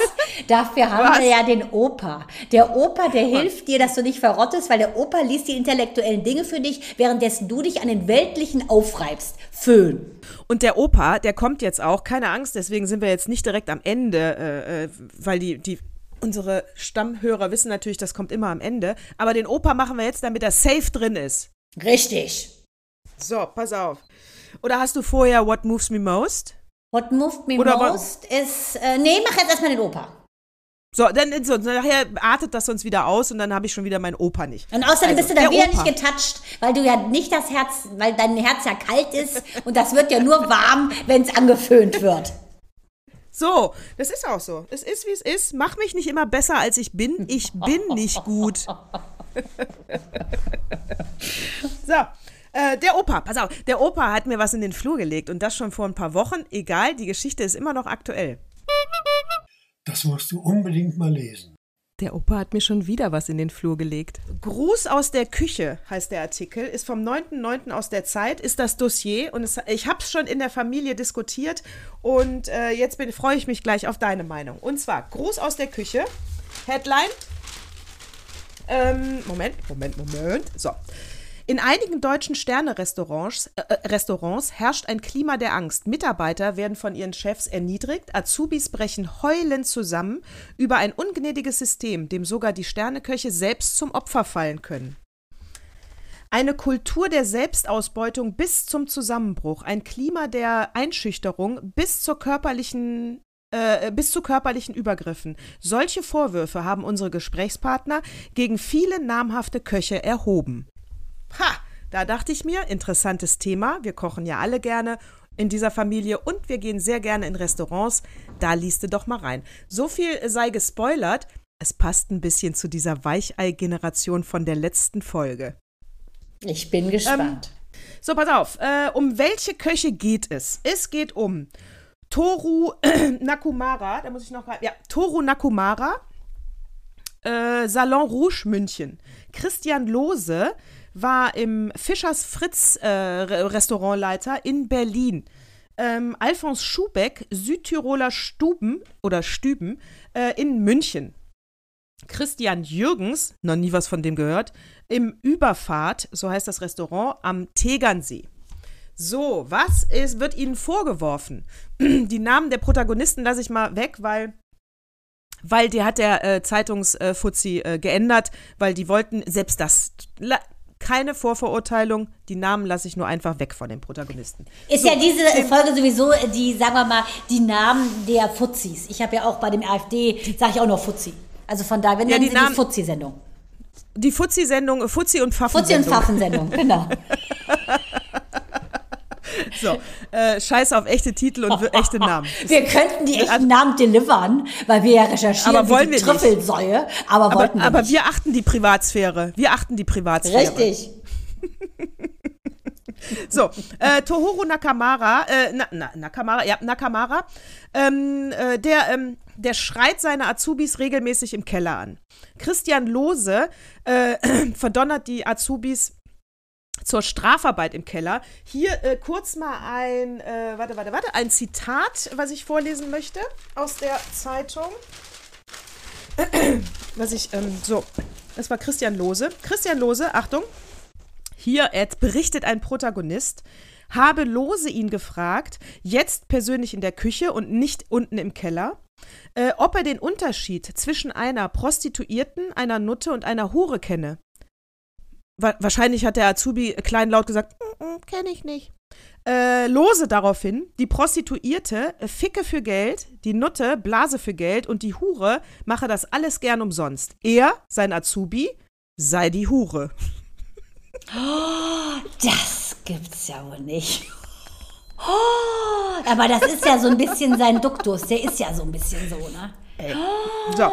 Dafür haben Was? wir ja den Opa. Der Opa, der hilft dir, dass du nicht verrottest, weil der Opa liest die intellektuellen Dinge für dich, währenddessen du dich an den weltlichen aufreibst. Föhn. Und der Opa, der kommt jetzt auch, keine Angst, deswegen sind wir jetzt nicht direkt am Ende, äh, äh, weil die, die, unsere Stammhörer wissen natürlich, das kommt immer am Ende. Aber den Opa machen wir jetzt, damit er safe drin ist. Richtig. So, pass auf. Oder hast du vorher What Moves Me Most? What moved me Oder most ist, äh, nee, mach jetzt erstmal den Opa. So, dann so, nachher artet das sonst wieder aus und dann habe ich schon wieder meinen Opa nicht. Und außerdem Also, bist du dann der wieder Opa. nicht getatscht, weil du ja nicht das Herz, weil dein Herz ja kalt ist und das wird ja nur warm, wenn es angeföhnt wird. So, das ist auch so. Es ist, wie es ist. Mach mich nicht immer besser, als ich bin. Ich bin nicht gut. so, äh, der Opa, pass auf. Der Opa hat mir was in den Flur gelegt und das schon vor ein paar Wochen. Egal, die Geschichte ist immer noch aktuell. Das musst du unbedingt mal lesen. Der Opa hat mir schon wieder was in den Flur gelegt. Gruß aus der Küche heißt der Artikel, ist vom 9.9. aus der Zeit, ist das Dossier und es, ich habe es schon in der Familie diskutiert und äh, jetzt bin, freue ich mich gleich auf deine Meinung. Und zwar Gruß aus der Küche, Headline. Ähm, Moment, Moment, Moment. So. In einigen deutschen Sterne-Restaurants äh, Restaurants herrscht ein Klima der Angst. Mitarbeiter werden von ihren Chefs erniedrigt, Azubis brechen heulend zusammen über ein ungnädiges System, dem sogar die Sterneköche selbst zum Opfer fallen können. Eine Kultur der Selbstausbeutung bis zum Zusammenbruch, ein Klima der Einschüchterung bis zur körperlichen äh, bis zu körperlichen Übergriffen. Solche Vorwürfe haben unsere Gesprächspartner gegen viele namhafte Köche erhoben. Ha, da dachte ich mir, interessantes Thema. Wir kochen ja alle gerne in dieser Familie und wir gehen sehr gerne in Restaurants. Da liest du doch mal rein. So viel sei gespoilert. Es passt ein bisschen zu dieser Weichei-Generation von der letzten Folge. Ich bin gespannt. So, pass auf. Äh, um welche Köche geht es? Es geht um Toru Nakumara. Da muss ich noch. Ja, Toru Nakumara. Äh, Salon Rouge München. Christian Lose war im Fischers Fritz äh, Re- Restaurantleiter in Berlin. Ähm, Alfons Schubeck, Südtiroler Stuben oder Stüben äh, in München. Christian Jürgens, noch nie was von dem gehört, im Überfahrt, so heißt das Restaurant, am Tegernsee. So, was ist, wird Ihnen vorgeworfen? Die Namen der Protagonisten lasse ich mal weg, weil weil die hat der äh, Zeitungsfuzzi äh, geändert, weil die wollten selbst das. Keine Vorverurteilung, die Namen lasse ich nur einfach weg von den Protagonisten. Ist So, ja diese Tim- Folge sowieso die, sagen wir mal, die Namen der Fuzis. Ich habe ja auch bei dem AfD, sage ich auch noch Fuzzi. Also von daher, wir Ja, die sie Namen- die Fuzzi-Sendung. Die Fuzzi-Sendung, äh, Fuzzi und Pfaffen. Fuzzi- und Pfaffen-Sendung, genau. So, äh, scheiß auf echte Titel und echte Namen. Wir könnten die echten Namen delivern, weil wir ja recherchieren Aber wollen wie wir die nicht. Trüffelsäue, aber, Aber, wollten wir aber nicht. wir achten die Privatsphäre. Wir achten die Privatsphäre. Richtig. So, äh, Tohoro Nakamura, äh, na, na, Nakamura, ja, Nakamura, ähm, äh, der, ähm, der schreit seine Azubis regelmäßig im Keller an. Christian Lose äh, verdonnert die Azubis zur Strafarbeit im Keller. Hier äh, kurz mal ein, äh, warte, warte, warte, ein Zitat, was ich vorlesen möchte aus der Zeitung. Was ich, ähm, so, das war Christian Lose. Christian Lose, Achtung, hier er berichtet ein Protagonist, habe Lose ihn gefragt, jetzt persönlich in der Küche und nicht unten im Keller, äh, ob er den Unterschied zwischen einer Prostituierten, einer Nutte und einer Hure kenne. Wa wahrscheinlich hat der Azubi kleinlaut gesagt, mm, kenne ich nicht. Äh, Lose daraufhin, die Prostituierte äh, ficke für Geld, die Nutte blase für Geld und die Hure mache das alles gern umsonst. Er, sein Azubi, sei die Hure. Das gibt's ja wohl nicht. Oh, aber das ist ja so ein bisschen sein Duktus. Der ist ja so ein bisschen so, ne? So.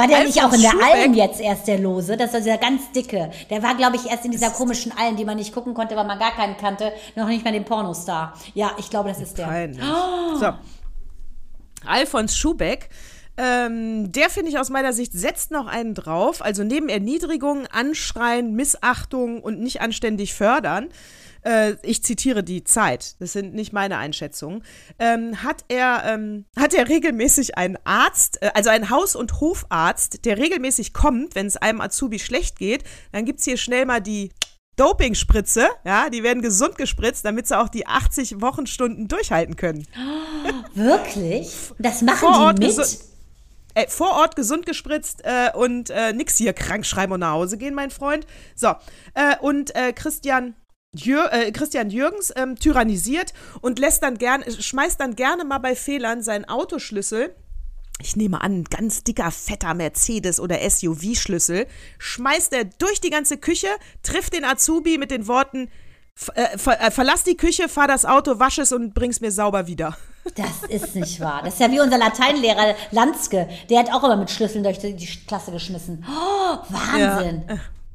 War der Alfons nicht auch in der Schubeck- Alm jetzt erst der Lose? Das ist dieser ganz dicke. Der war, glaube ich, erst in dieser komischen Alm, die man nicht gucken konnte, weil man gar keinen kannte. Noch nicht mal den Pornostar. Ja, ich glaube, das ist der. Peinlich. So. Alfons Schubeck. Ähm, der finde ich aus meiner Sicht setzt noch einen drauf. Also neben Erniedrigung, Anschreien, Missachtung und nicht anständig fördern. Äh, ich zitiere die Zeit, das sind nicht meine Einschätzungen, ähm, hat, er, ähm, hat er regelmäßig einen Arzt, äh, also einen Haus- und Hofarzt, der regelmäßig kommt, wenn es einem Azubi schlecht geht. Dann gibt es hier schnell mal die Dopingspritze, ja, die werden gesund gespritzt, damit sie auch die 80 Wochenstunden durchhalten können. Wirklich? Das machen Vor Ort die mit? gesu- Äh, vor Ort gesund gespritzt äh, und äh, nix hier krank schreiben und nach Hause gehen, mein Freund. So, äh, und äh, Christian. Jür äh, Christian Jürgens ähm, tyrannisiert und lässt dann gern, schmeißt dann gerne mal bei Fehlern seinen Autoschlüssel ich nehme an, ein ganz dicker, fetter Mercedes- oder SUV-Schlüssel, schmeißt er durch die ganze Küche, trifft den Azubi mit den Worten, "F- äh, ver äh, verlass die Küche, fahr das Auto, wasch es und bring's mir sauber wieder. Das ist nicht wahr. Das ist ja wie unser Lateinlehrer Lanske. Der hat auch immer mit Schlüsseln durch die Klasse geschmissen. Oh, Wahnsinn.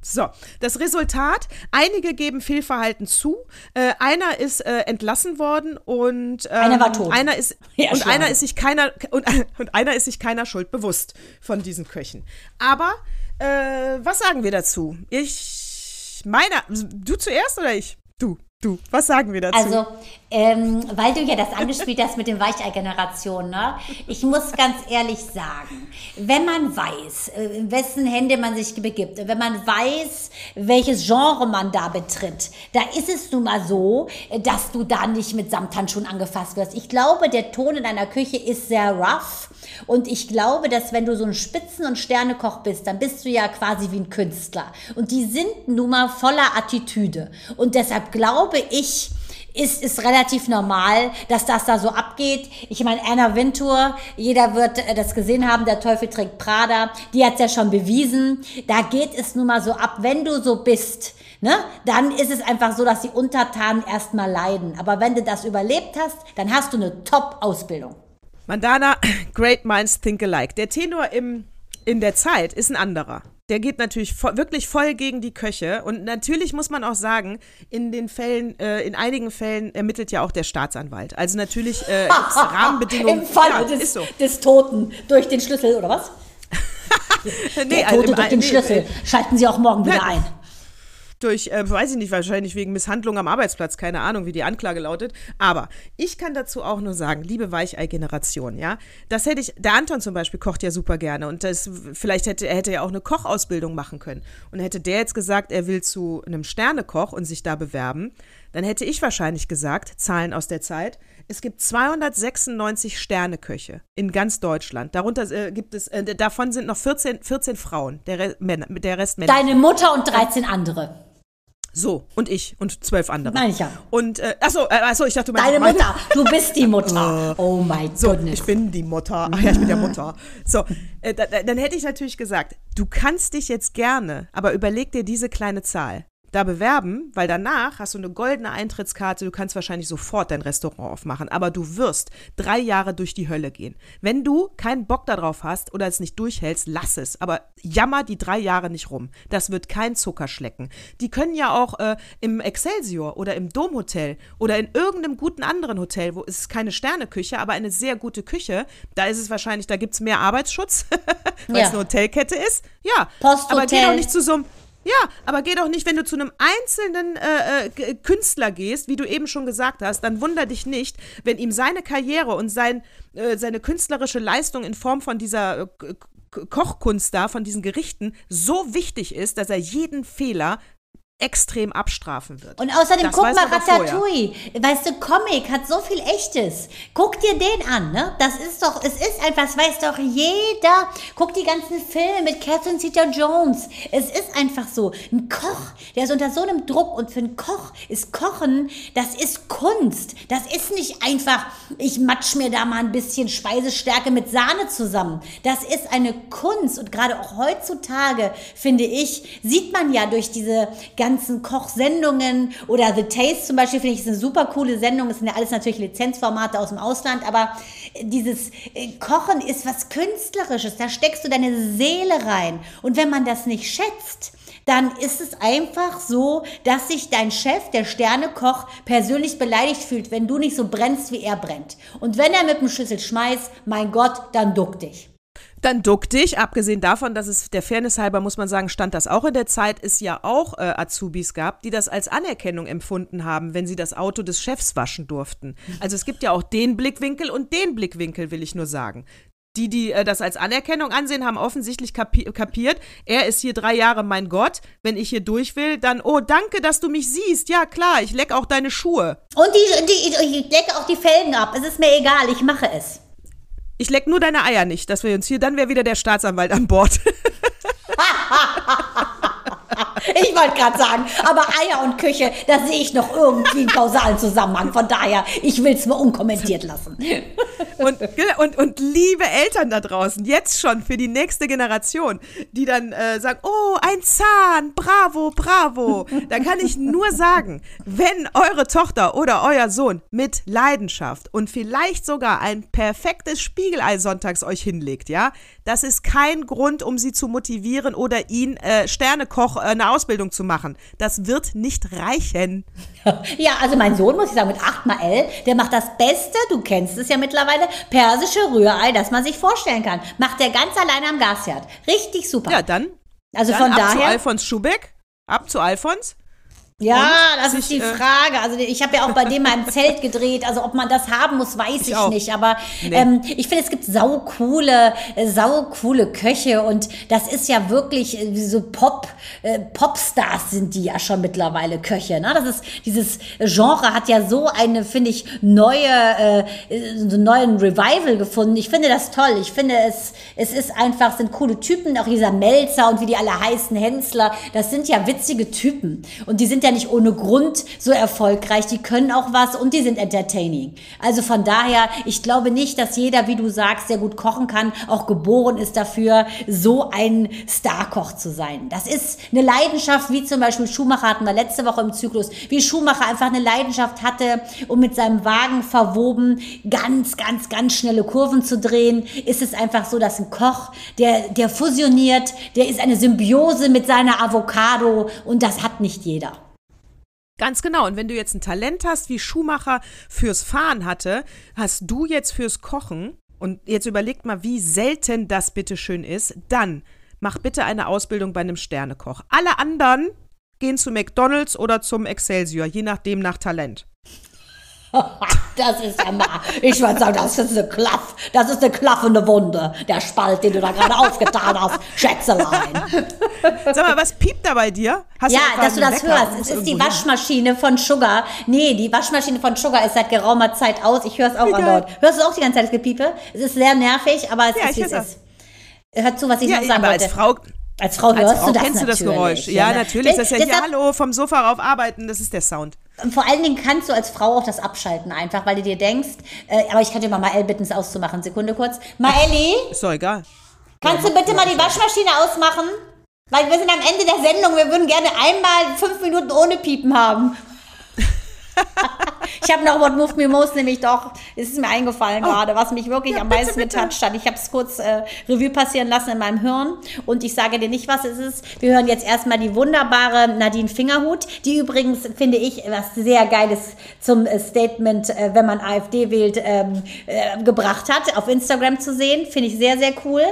So, das Resultat, einige geben Fehlverhalten zu, äh, einer ist äh, entlassen worden und ähm, Einer war tot. Einer ist, Ja, und einer ist sich keiner und, und einer ist sich keiner Schuld bewusst von diesen Köchen. Aber äh, was sagen wir dazu? Ich meiner, du zuerst oder ich? Du, du. Was sagen wir dazu? Also, ähm, weil du ja das angespielt hast mit den Weichei-Generationen, ne? Ich muss ganz ehrlich sagen, wenn man weiß, äh, in wessen Hände man sich begibt, wenn man weiß, welches Genre man da betritt, da ist es nun mal so, äh, dass du da nicht mit Samthandschuhen angefasst wirst. Ich glaube, der Ton in deiner Küche ist sehr rough und ich glaube, dass wenn du so ein Spitzen- und Sternekoch bist, dann bist du ja quasi wie ein Künstler. Und die sind nun mal voller Attitüde. Und deshalb glaube ich, ist es relativ normal, dass das da so abgeht. Ich meine, Anna Wintour, jeder wird äh, das gesehen haben, der Teufel trägt Prada, die hat es ja schon bewiesen. Da geht es nun mal so ab, wenn du so bist, ne, dann ist es einfach so, dass die Untertanen erstmal leiden. Aber wenn du das überlebt hast, dann hast du eine Top-Ausbildung. Mandana, great minds think alike. Der Tenor im, in der Zeit ist ein anderer. Der geht natürlich vo wirklich voll gegen die Köche. Und natürlich muss man auch sagen, in den Fällen, äh, in einigen Fällen ermittelt ja auch der Staatsanwalt. Also natürlich äh, Rahmenbedingungen. Im Falle ja, des, so. des Toten durch den Schlüssel, oder was? Nee, Der also Tote im- durch den nee, Schlüssel. Schalten Sie auch morgen wieder Ja. ein. Durch, äh, weiß ich nicht, wahrscheinlich wegen Misshandlung am Arbeitsplatz, keine Ahnung, wie die Anklage lautet. Aber ich kann dazu auch nur sagen, liebe Weichei-Generation, ja, das hätte ich, der Anton zum Beispiel kocht ja super gerne und das, vielleicht hätte er hätte ja auch eine Kochausbildung machen können. Und hätte der jetzt gesagt, er will zu einem Sternekoch und sich da bewerben, dann hätte ich wahrscheinlich gesagt, Zahlen aus der Zeit, es gibt 296 Sterneköche in ganz Deutschland. Darunter äh, gibt es, äh, davon sind noch 14, 14 Frauen, der, Re Männer, der Rest Männer. Deine Mutter und 13 andere. So, und ich und zwölf andere. Meine ich ja. Und, äh, achso, äh, achso, ich dachte, du meinst Deine meine- Mutter. Du bist die Mutter. Oh mein So, Gott. ich bin die Mutter. Ach ja, ich bin der Mutter. So, äh, da- dann hätte ich natürlich gesagt, du kannst dich jetzt gerne, aber überleg dir diese kleine Zahl. Da bewerben, weil danach hast du eine goldene Eintrittskarte, du kannst wahrscheinlich sofort dein Restaurant aufmachen, aber du wirst drei Jahre durch die Hölle gehen. Wenn du keinen Bock darauf hast oder es nicht durchhältst, lass es, aber jammer die drei Jahre nicht rum. Das wird kein Zucker schlecken. Die können ja auch äh, im Excelsior oder im Domhotel oder in irgendeinem guten anderen Hotel, wo es keine Sterneküche, aber eine sehr gute Küche, da ist es wahrscheinlich, da gibt es mehr Arbeitsschutz, weil Ja. es eine Hotelkette ist. Ja, Posthotel. aber geh doch nicht zu so einem ja, aber geh doch nicht, wenn du zu einem einzelnen äh, äh, Künstler gehst, wie du eben schon gesagt hast, dann wunder dich nicht, wenn ihm seine Karriere und sein, äh, seine künstlerische Leistung in Form von dieser äh, Kochkunst da, von diesen Gerichten so wichtig ist, dass er jeden Fehler extrem abstrafen wird. Und außerdem, Das guck mal, doch vorher. Ratatouille. Weißt du, Comic hat so viel Echtes. Guck dir den an, ne? Das ist doch, es ist einfach, das weiß doch jeder. Guck die ganzen Filme mit Catherine Zeta-Jones. Es ist einfach so. Ein Koch, der ist unter so einem Druck und für einen Koch ist Kochen, das ist Kunst. Das ist nicht einfach, ich matsch mir da mal ein bisschen Speisestärke mit Sahne zusammen. Das ist eine Kunst und gerade auch heutzutage, finde ich, sieht man ja durch diese ganzen Kochsendungen oder The Taste zum Beispiel, finde ich, ist eine super coole Sendung. Das sind ja alles natürlich Lizenzformate aus dem Ausland, aber dieses äh, Kochen ist was Künstlerisches. Da steckst du deine Seele rein. Und wenn man das nicht schätzt, dann ist es einfach so, dass sich dein Chef, der Sternekoch, persönlich beleidigt fühlt, wenn du nicht so brennst, wie er brennt. Und wenn er mit dem Schlüssel schmeißt, mein Gott, dann duck dich. Dann duck dich, abgesehen davon, dass es der Fairness halber, muss man sagen, stand das auch in der Zeit, es ja auch äh, Azubis gab, die das als Anerkennung empfunden haben, wenn sie das Auto des Chefs waschen durften. Also es gibt ja auch den Blickwinkel und den Blickwinkel, will ich nur sagen. Die, die äh, das als Anerkennung ansehen, haben offensichtlich kapi kapiert, er ist hier drei Jahre mein Gott. Wenn ich hier durch will, dann, oh, danke, dass du mich siehst. Ja, klar, ich leck auch deine Schuhe. Und die, die, ich decke auch die Felgen ab. Es ist mir egal, ich mache es. Ich leck nur deine Eier nicht, dass wir uns hier, dann wäre wieder der Staatsanwalt an Bord. Ich wollte gerade sagen, aber Eier und Küche, da sehe ich noch irgendwie einen kausalen Zusammenhang. Von daher, ich will es mal unkommentiert lassen. Und, und, und liebe Eltern da draußen, jetzt schon für die nächste Generation, die dann äh, sagen, oh, ein Zahn, bravo, bravo. Da kann ich nur sagen, wenn eure Tochter oder euer Sohn mit Leidenschaft und vielleicht sogar ein perfektes Spiegelei sonntags euch hinlegt, ja, das ist kein Grund, um sie zu motivieren oder ihn äh, Sternekoch äh, eine Ausbildung zu machen. Das wird nicht reichen. Ja, also mein Sohn, muss ich sagen, mit 8 mal L, der macht das Beste, du kennst es ja mittlerweile, persische Rührei, das man sich vorstellen kann. Macht der ganz alleine am Gasherd. Richtig super. Ja, dann, also dann von ab zu daher. Alfons Schubeck. Ab zu Alfons. Ja, das sich, ist die äh, Frage. Also ich habe ja auch bei dem mal im Zelt gedreht. Also ob man das haben muss, weiß ich, auch. nicht. Aber Nee. ähm, ich finde, es gibt saucoole, äh, saucoole Köche und das ist ja wirklich äh, so Pop, äh, Popstars sind die ja schon mittlerweile Köche. Ne? Das ist dieses Genre hat ja so eine, finde ich, neue, äh, so einen neuen Revival gefunden. Ich finde das toll. Ich finde es, es ist einfach, sind coole Typen. Auch dieser Melzer und wie die alle heißen Hensler. Das sind ja witzige Typen und die sind ja nicht ohne Grund so erfolgreich. Die können auch was und die sind entertaining. Also von daher, ich glaube nicht, dass jeder, wie du sagst, sehr gut kochen kann, auch geboren ist dafür, so ein Starkoch zu sein. Das ist eine Leidenschaft, wie zum Beispiel Schumacher hatten wir letzte Woche im Zyklus, wie Schumacher einfach eine Leidenschaft hatte, um mit seinem Wagen verwoben ganz, ganz, ganz schnelle Kurven zu drehen, ist es einfach so, dass ein Koch, der, der fusioniert, der ist eine Symbiose mit seiner Avocado und das hat nicht jeder. Ganz genau. Und wenn du jetzt ein Talent hast, wie Schumacher fürs Fahren hatte, hast du jetzt fürs Kochen, und jetzt überlegt mal, wie selten das bitteschön ist, dann mach bitte eine Ausbildung bei einem Sternekoch. Alle anderen gehen zu McDonalds oder zum Excelsior, je nachdem nach Talent. Das ist ja mal, ich würde sagen, das ist eine Klaff, das ist eine klaffende Wunde, der Spalt, den du da gerade aufgetan hast, Schätzelein. Sag mal, was piept da bei dir? Hast ja, etwa dass du das Wecker? hörst. Es ist die irgendwo hin? Waschmaschine von Sugar. Nee, die Waschmaschine von Sugar ist seit geraumer Zeit aus. Ich höre es auch andauernd. Hörst du auch die ganze Zeit das Gepiepe? Es ist sehr nervig, aber es Ja, ist, wie es ist. Hör zu, was ich Ja, noch sagen wollte. als Frau, als Frau hörst als Frau du das kennst du das. Geräusch. Ja, ne? natürlich. Das ist ja hier, hallo, vom Sofa rauf arbeiten, das ist der Sound. Vor allen Dingen kannst du als Frau auch das abschalten einfach, weil du dir denkst, äh, aber ich könnte mal Mael bitten, es auszumachen. Sekunde kurz. Maeli, Ist doch egal. kannst du bitte mal die Waschmaschine ausmachen? Weil wir sind am Ende der Sendung, wir würden gerne einmal fünf Minuten ohne Piepen haben. Ich habe noch What Moved Me Most, nämlich doch, es ist mir eingefallen gerade, was mich wirklich Oh. Ja, am meisten bitte. getoucht hat. Ich habe es kurz äh, Revue passieren lassen in meinem Hirn und ich sage dir nicht, was es ist. Wir hören jetzt erstmal die wunderbare Nadine Fingerhut, die übrigens, finde ich, was sehr Geiles zum äh, Statement, äh, wenn man AfD wählt, ähm, äh, gebracht hat, auf Instagram zu sehen. Finde ich sehr, sehr cool.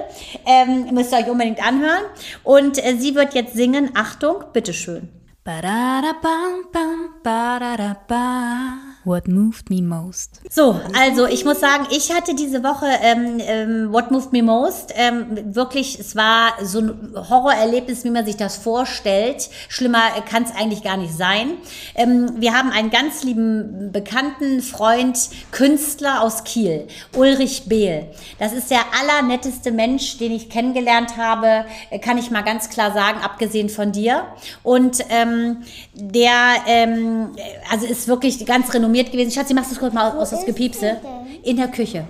Ähm, müsst ihr euch unbedingt anhören. Und äh, sie wird jetzt singen, Achtung, bitteschön. Ba-da-da-bum-bum, ba-da-da-ba. What moved me most? So, also ich muss sagen, ich hatte diese Woche ähm, ähm, What Moved Me Most. Ähm, wirklich, es war so ein Horrorerlebnis, wie man sich das vorstellt. Schlimmer kann es eigentlich gar nicht sein. Ähm, wir haben einen ganz lieben Bekannten, Freund, Künstler aus Kiel, Ulrich Behl. Das ist der allernetteste Mensch, den ich kennengelernt habe, äh, kann ich mal ganz klar sagen, abgesehen von dir. Und ähm, der, ähm, also ist wirklich ganz renommiert gewesen. Schatzi, machst du es kurz mal aus, aus das Gepiepse? In der Küche.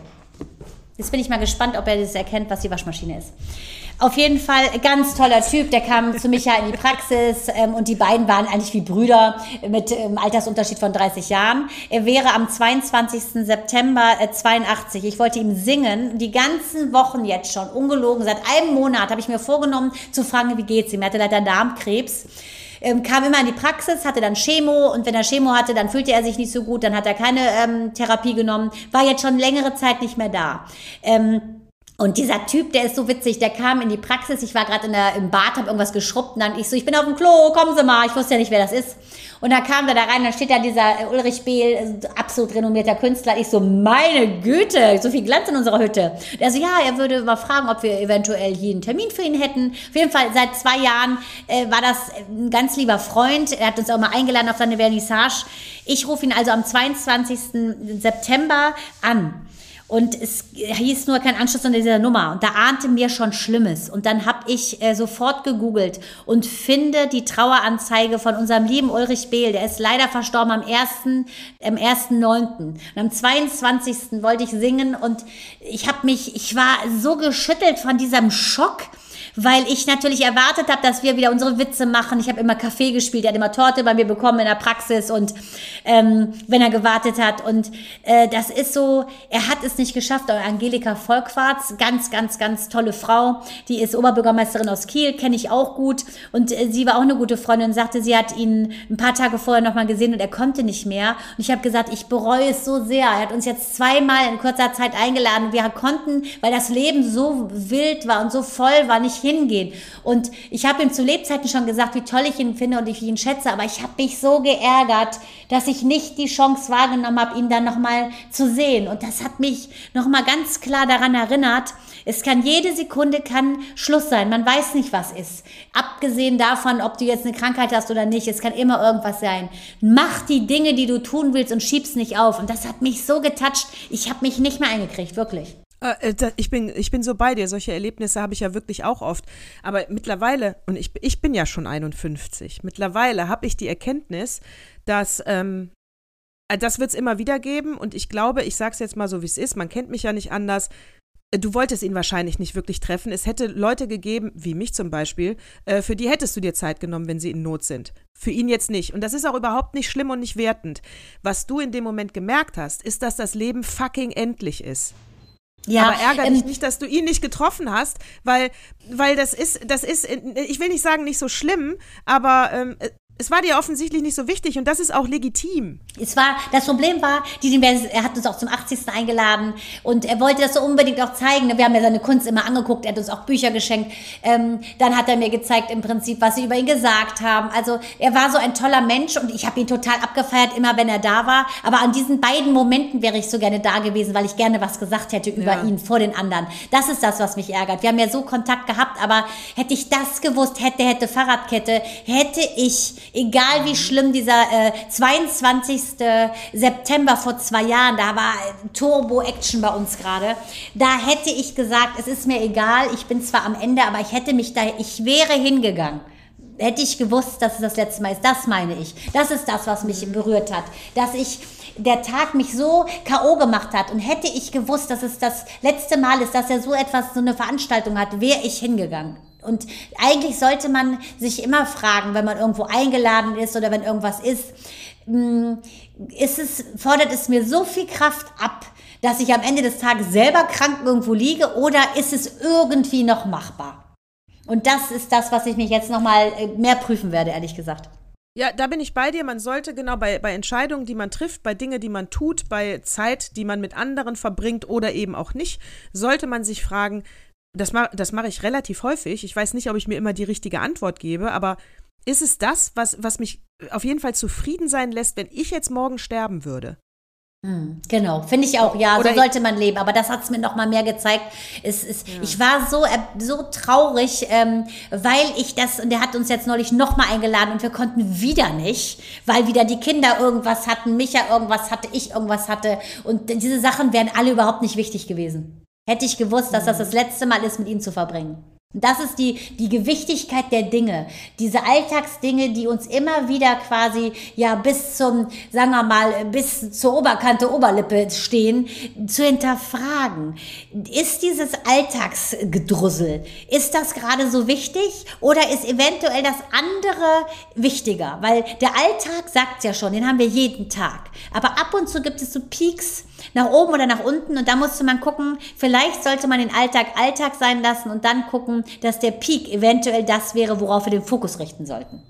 Jetzt bin ich mal gespannt, ob er das erkennt, was die Waschmaschine ist. Auf jeden Fall ganz toller Typ, der kam zu Micha in die Praxis ähm, und die beiden waren eigentlich wie Brüder mit ähm, Altersunterschied von 30 Jahren. Er wäre am 22. September äh, 82. Ich wollte ihm singen, die ganzen Wochen jetzt schon, ungelogen, seit einem Monat habe ich mir vorgenommen zu fragen, wie geht's ihm. Er hatte leider Darmkrebs ähm, kam immer in die Praxis, hatte dann Chemo und wenn er Chemo hatte, dann fühlte er sich nicht so gut, dann hat er keine ähm, Therapie genommen, war jetzt schon längere Zeit nicht mehr da. Ähm, und dieser Typ, der ist so witzig, der kam in die Praxis, ich war gerade im Bad, habe irgendwas geschrubbt und dann ich so, ich bin auf dem Klo, kommen Sie mal, ich wusste ja nicht, wer das ist. Und dann kam der da rein, dann steht da dieser Ulrich Behl, äh, absolut renommierter Künstler. Ich so, meine Güte, so viel Glanz in unserer Hütte. Der so, ja, er würde mal fragen, ob wir eventuell hier einen Termin für ihn hätten. Auf jeden Fall, seit zwei Jahren äh, war das ein ganz lieber Freund. Er hat uns auch mal eingeladen auf seine Vernissage. Ich rufe ihn also am 22. September an. Und es hieß nur kein Anschluss an dieser Nummer. Und da ahnte mir schon Schlimmes. Und dann habe ich äh, sofort gegoogelt und finde die Traueranzeige von unserem lieben Ulrich Behl. Der ist leider verstorben am 1. am 1.9. Und am 22. wollte ich singen und ich habe mich, ich war so geschüttelt von diesem Schock weil ich natürlich erwartet habe, dass wir wieder unsere Witze machen. Ich habe immer Kaffee gespielt, er hat immer Torte bei mir bekommen in der Praxis und ähm, wenn er gewartet hat. Und äh, das ist so, er hat es nicht geschafft. Aber Angelika Volkwarz, ganz, ganz, ganz tolle Frau, die ist Oberbürgermeisterin aus Kiel, kenne ich auch gut. Und äh, sie war auch eine gute Freundin und sagte, sie hat ihn ein paar Tage vorher nochmal gesehen und er konnte nicht mehr. Und ich habe gesagt, ich bereue es so sehr. Er hat uns jetzt zweimal in kurzer Zeit eingeladen. Wir konnten, weil das Leben so wild war und so voll war, nicht hingehen. Und ich habe ihm zu Lebzeiten schon gesagt, wie toll ich ihn finde und ich ihn schätze, aber ich habe mich so geärgert, dass ich nicht die Chance wahrgenommen habe, ihn dann nochmal zu sehen. Und das hat mich nochmal ganz klar daran erinnert, es kann jede Sekunde kann Schluss sein. Man weiß nicht, was ist. Abgesehen davon, ob du jetzt eine Krankheit hast oder nicht, es kann immer irgendwas sein. Mach die Dinge, die du tun willst und schieb's nicht auf. Und das hat mich so getatscht. Ich habe mich nicht mehr eingekriegt, wirklich. Äh, äh, Ich bin, ich bin so bei dir. Solche Erlebnisse habe ich ja wirklich auch oft. Aber mittlerweile, und ich, ich bin ja schon 51, mittlerweile habe ich die Erkenntnis, dass ähm, äh, das wird es immer wieder geben. Und ich glaube, ich sage es jetzt mal so, wie es ist, man kennt mich ja nicht anders. Du wolltest ihn wahrscheinlich nicht wirklich treffen. Es hätte Leute gegeben, wie mich zum Beispiel, äh, für die hättest du dir Zeit genommen, wenn sie in Not sind. Für ihn jetzt nicht. Und das ist auch überhaupt nicht schlimm und nicht wertend. Was du in dem Moment gemerkt hast, ist, dass das Leben fucking endlich ist. Ja, aber ärgere ähm, dich nicht, dass du ihn nicht getroffen hast, weil, weil das ist, das ist, ich will nicht sagen nicht so schlimm, aber ähm, es war dir offensichtlich nicht so wichtig und das ist auch legitim. Es war, das Problem war, die, er hat uns auch zum 80. eingeladen und er wollte das so unbedingt auch zeigen. Wir haben ja seine Kunst immer angeguckt, er hat uns auch Bücher geschenkt. Ähm, dann hat er mir gezeigt im Prinzip, was sie über ihn gesagt haben. Also er war so ein toller Mensch und ich habe ihn total abgefeiert, immer wenn er da war. Aber an diesen beiden Momenten wäre ich so gerne da gewesen, weil ich gerne was gesagt hätte über ja. ihn vor den anderen. Das ist das, was mich ärgert. Wir haben ja so Kontakt gehabt, aber hätte ich das gewusst, hätte, hätte Fahrradkette, hätte ich, egal wie schlimm dieser äh, 22. September vor zwei Jahren, da war Turbo-Action bei uns gerade, da hätte ich gesagt, es ist mir egal, ich bin zwar am Ende, aber ich hätte mich da, ich wäre hingegangen hätte ich gewusst, dass es das letzte Mal ist. Das meine ich. Das ist das, was mich berührt hat. Dass ich der Tag mich so K.O. gemacht hat und hätte ich gewusst, dass es das letzte Mal ist, dass er so etwas, so eine Veranstaltung hat, wäre ich hingegangen. Und eigentlich sollte man sich immer fragen, wenn man irgendwo eingeladen ist oder wenn irgendwas ist, hm, ist es, fordert es mir so viel Kraft ab, dass ich am Ende des Tages selber krank irgendwo liege oder ist es irgendwie noch machbar? Und das ist das, was ich mich jetzt nochmal äh, mehr prüfen werde, ehrlich gesagt. Ja, da bin ich bei dir. Man sollte genau bei, bei Entscheidungen, die man trifft, bei Dingen, die man tut, bei Zeit, die man mit anderen verbringt oder eben auch nicht, sollte man sich fragen, das, ma das mache ich relativ häufig. Ich weiß nicht, ob ich mir immer die richtige Antwort gebe, aber ist es das, was, was mich auf jeden Fall zufrieden sein lässt, wenn ich jetzt morgen sterben würde? Hm, genau, finde ich auch, ja, Oder so sollte man leben. Aber das hat es mir noch mal mehr gezeigt. Es, es, ja. Ich war so, äh, so traurig, ähm, weil ich das, und der hat uns jetzt neulich noch mal eingeladen und wir konnten wieder nicht, weil wieder die Kinder irgendwas hatten, Micha irgendwas hatte, ich irgendwas hatte. Und diese Sachen wären alle überhaupt nicht wichtig gewesen. Hätte ich gewusst, dass das das letzte Mal ist, mit ihm zu verbringen. Und das ist die, die Gewichtigkeit der Dinge. Diese Alltagsdinge, die uns immer wieder quasi, ja, bis zum, sagen wir mal, bis zur Oberkante Oberlippe stehen, zu hinterfragen. Ist dieses Alltagsgedrussel, ist das gerade so wichtig oder ist eventuell das andere wichtiger? Weil der Alltag sagt ja schon, den haben wir jeden Tag. Aber ab und zu gibt es so Peaks, nach oben oder nach unten und da musste man gucken, vielleicht sollte man den Alltag Alltag sein lassen und dann gucken, dass der Peak eventuell das wäre, worauf wir den Fokus richten sollten.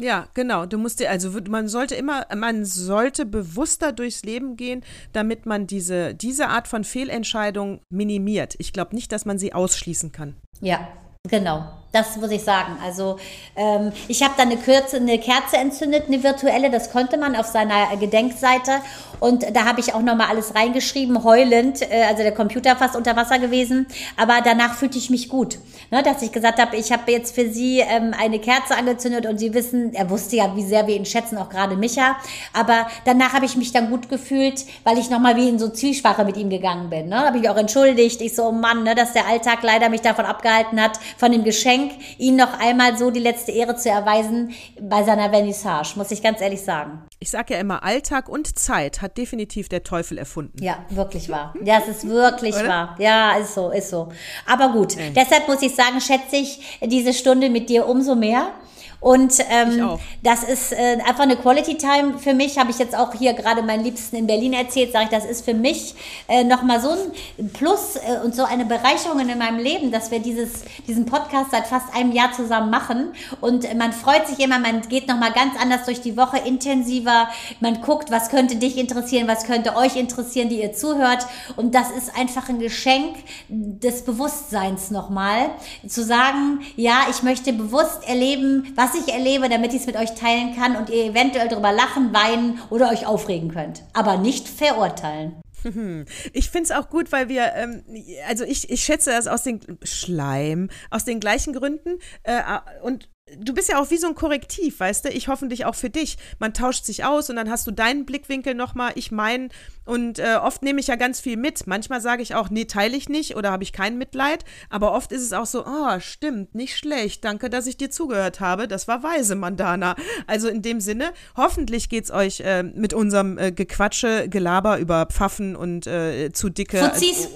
Ja, genau. Du musst dir, also man sollte immer, man sollte bewusster durchs Leben gehen, damit man diese, diese Art von Fehlentscheidung minimiert. Ich glaube nicht, dass man sie ausschließen kann. Ja, Genau, das muss ich sagen. Also ähm, ich habe da eine, Kürze, eine Kerze entzündet, eine virtuelle, das konnte man auf seiner Gedenkseite. Und da habe ich auch nochmal alles reingeschrieben, heulend, äh, also der Computer fast unter Wasser gewesen. Aber danach fühlte ich mich gut, ne, dass ich gesagt habe, ich habe jetzt für Sie ähm, eine Kerze angezündet und Sie wissen, er wusste ja, wie sehr wir ihn schätzen, auch gerade Micha. Aber danach habe ich mich dann gut gefühlt, weil ich nochmal wie in so Zielsprache mit ihm gegangen bin. Ne? habe ich mich auch entschuldigt. Ich so, oh Mann, ne, dass der Alltag leider mich davon abgehalten hat, von dem Geschenk, ihn noch einmal so die letzte Ehre zu erweisen bei seiner Vernissage, muss ich ganz ehrlich sagen. Ich sage ja immer, Alltag und Zeit hat definitiv der Teufel erfunden. Ja, wirklich wahr. Ja, es ist wirklich wahr. Ja, ist so, ist so. Aber gut, okay. deshalb muss ich sagen, schätze ich diese Stunde mit dir umso mehr. Und ähm, das ist äh, einfach eine Quality Time für mich. Habe ich jetzt auch hier gerade meinen Liebsten in Berlin erzählt, sage ich, das ist für mich äh, nochmal so ein Plus äh, und so eine Bereicherung in meinem Leben, dass wir dieses, diesen Podcast seit fast einem Jahr zusammen machen. Und man freut sich immer, man geht nochmal ganz anders durch die Woche, intensiver. Man guckt, was könnte dich interessieren, was könnte euch interessieren, die ihr zuhört. Und das ist einfach ein Geschenk des Bewusstseins nochmal. Zu sagen, ja, ich möchte bewusst erleben, was ich erlebe, damit ich es mit euch teilen kann und ihr eventuell darüber lachen, weinen oder euch aufregen könnt. Aber nicht verurteilen. Ich finde es auch gut, weil wir, ähm, also ich, ich schätze das aus den Schleim, aus den gleichen Gründen äh, und du bist ja auch wie so ein Korrektiv, weißt du? Ich hoffentlich auch für dich. Man tauscht sich aus und dann hast du deinen Blickwinkel nochmal, ich meinen. Und äh, oft nehme ich ja ganz viel mit. Manchmal sage ich auch, nee, teile ich nicht oder habe ich kein Mitleid. Aber oft ist es auch so, oh, stimmt, nicht schlecht. Danke, dass ich dir zugehört habe. Das war weise, Mandana. Also in dem Sinne, hoffentlich geht es euch äh, mit unserem äh, Gequatsche, Gelaber über Pfaffen und äh, zu dicke. Fuzis.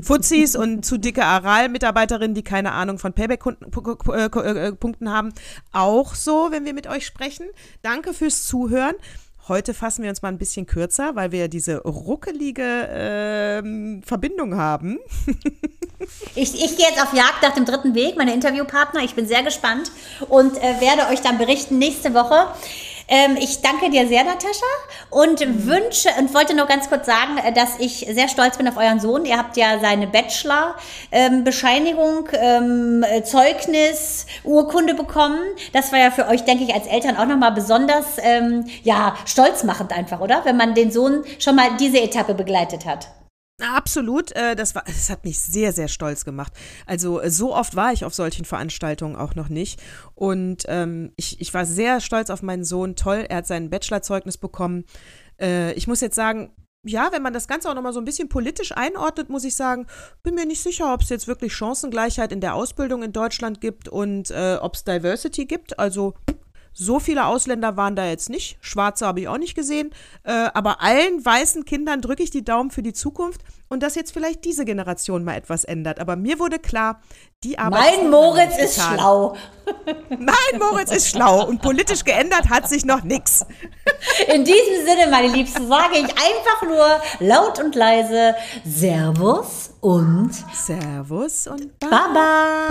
Fuzis und zu dicke Aral-Mitarbeiterinnen, die keine Ahnung von Payback-Punkten haben. Auch so, wenn wir mit euch sprechen. Danke fürs Zuhören. Heute fassen wir uns mal ein bisschen kürzer, weil wir ja diese ruckelige äh, Verbindung haben. Ich, ich gehe jetzt auf Jagd nach dem dritten Weg, meine Interviewpartner. Ich bin sehr gespannt und äh, werde euch dann berichten nächste Woche. Ähm, ich danke dir sehr, Natascha, und wünsche und wollte nur ganz kurz sagen, äh, dass ich sehr stolz bin auf euren Sohn. Ihr habt ja seine Bachelor-Bescheinigung, ähm, äh, Zeugnis, Urkunde bekommen. Das war ja für euch, denke ich, als Eltern auch nochmal besonders ähm, ja, stolzmachend einfach, oder? Wenn man den Sohn schon mal diese Etappe begleitet hat. Absolut, äh, das, war, das hat mich sehr, sehr stolz gemacht. Also äh, so oft war ich auf solchen Veranstaltungen auch noch nicht. Und ähm, ich, ich war sehr stolz auf meinen Sohn. Toll, er hat sein Bachelorzeugnis bekommen. Äh, ich muss jetzt sagen, ja, wenn man das Ganze auch nochmal so ein bisschen politisch einordnet, muss ich sagen, bin mir nicht sicher, ob es jetzt wirklich Chancengleichheit in der Ausbildung in Deutschland gibt und äh, ob es Diversity gibt. Also so viele Ausländer waren da jetzt nicht. Schwarze habe ich auch nicht gesehen. Äh, aber allen weißen Kindern drücke ich die Daumen für die Zukunft und dass jetzt vielleicht diese Generation mal etwas ändert. Aber mir wurde klar, die Arbeit. Mein Moritz ist schlau. Mein Moritz ist schlau und politisch geändert hat sich noch nichts. In diesem Sinne, meine Liebsten, sage ich einfach nur laut und leise Servus und Servus und Baba.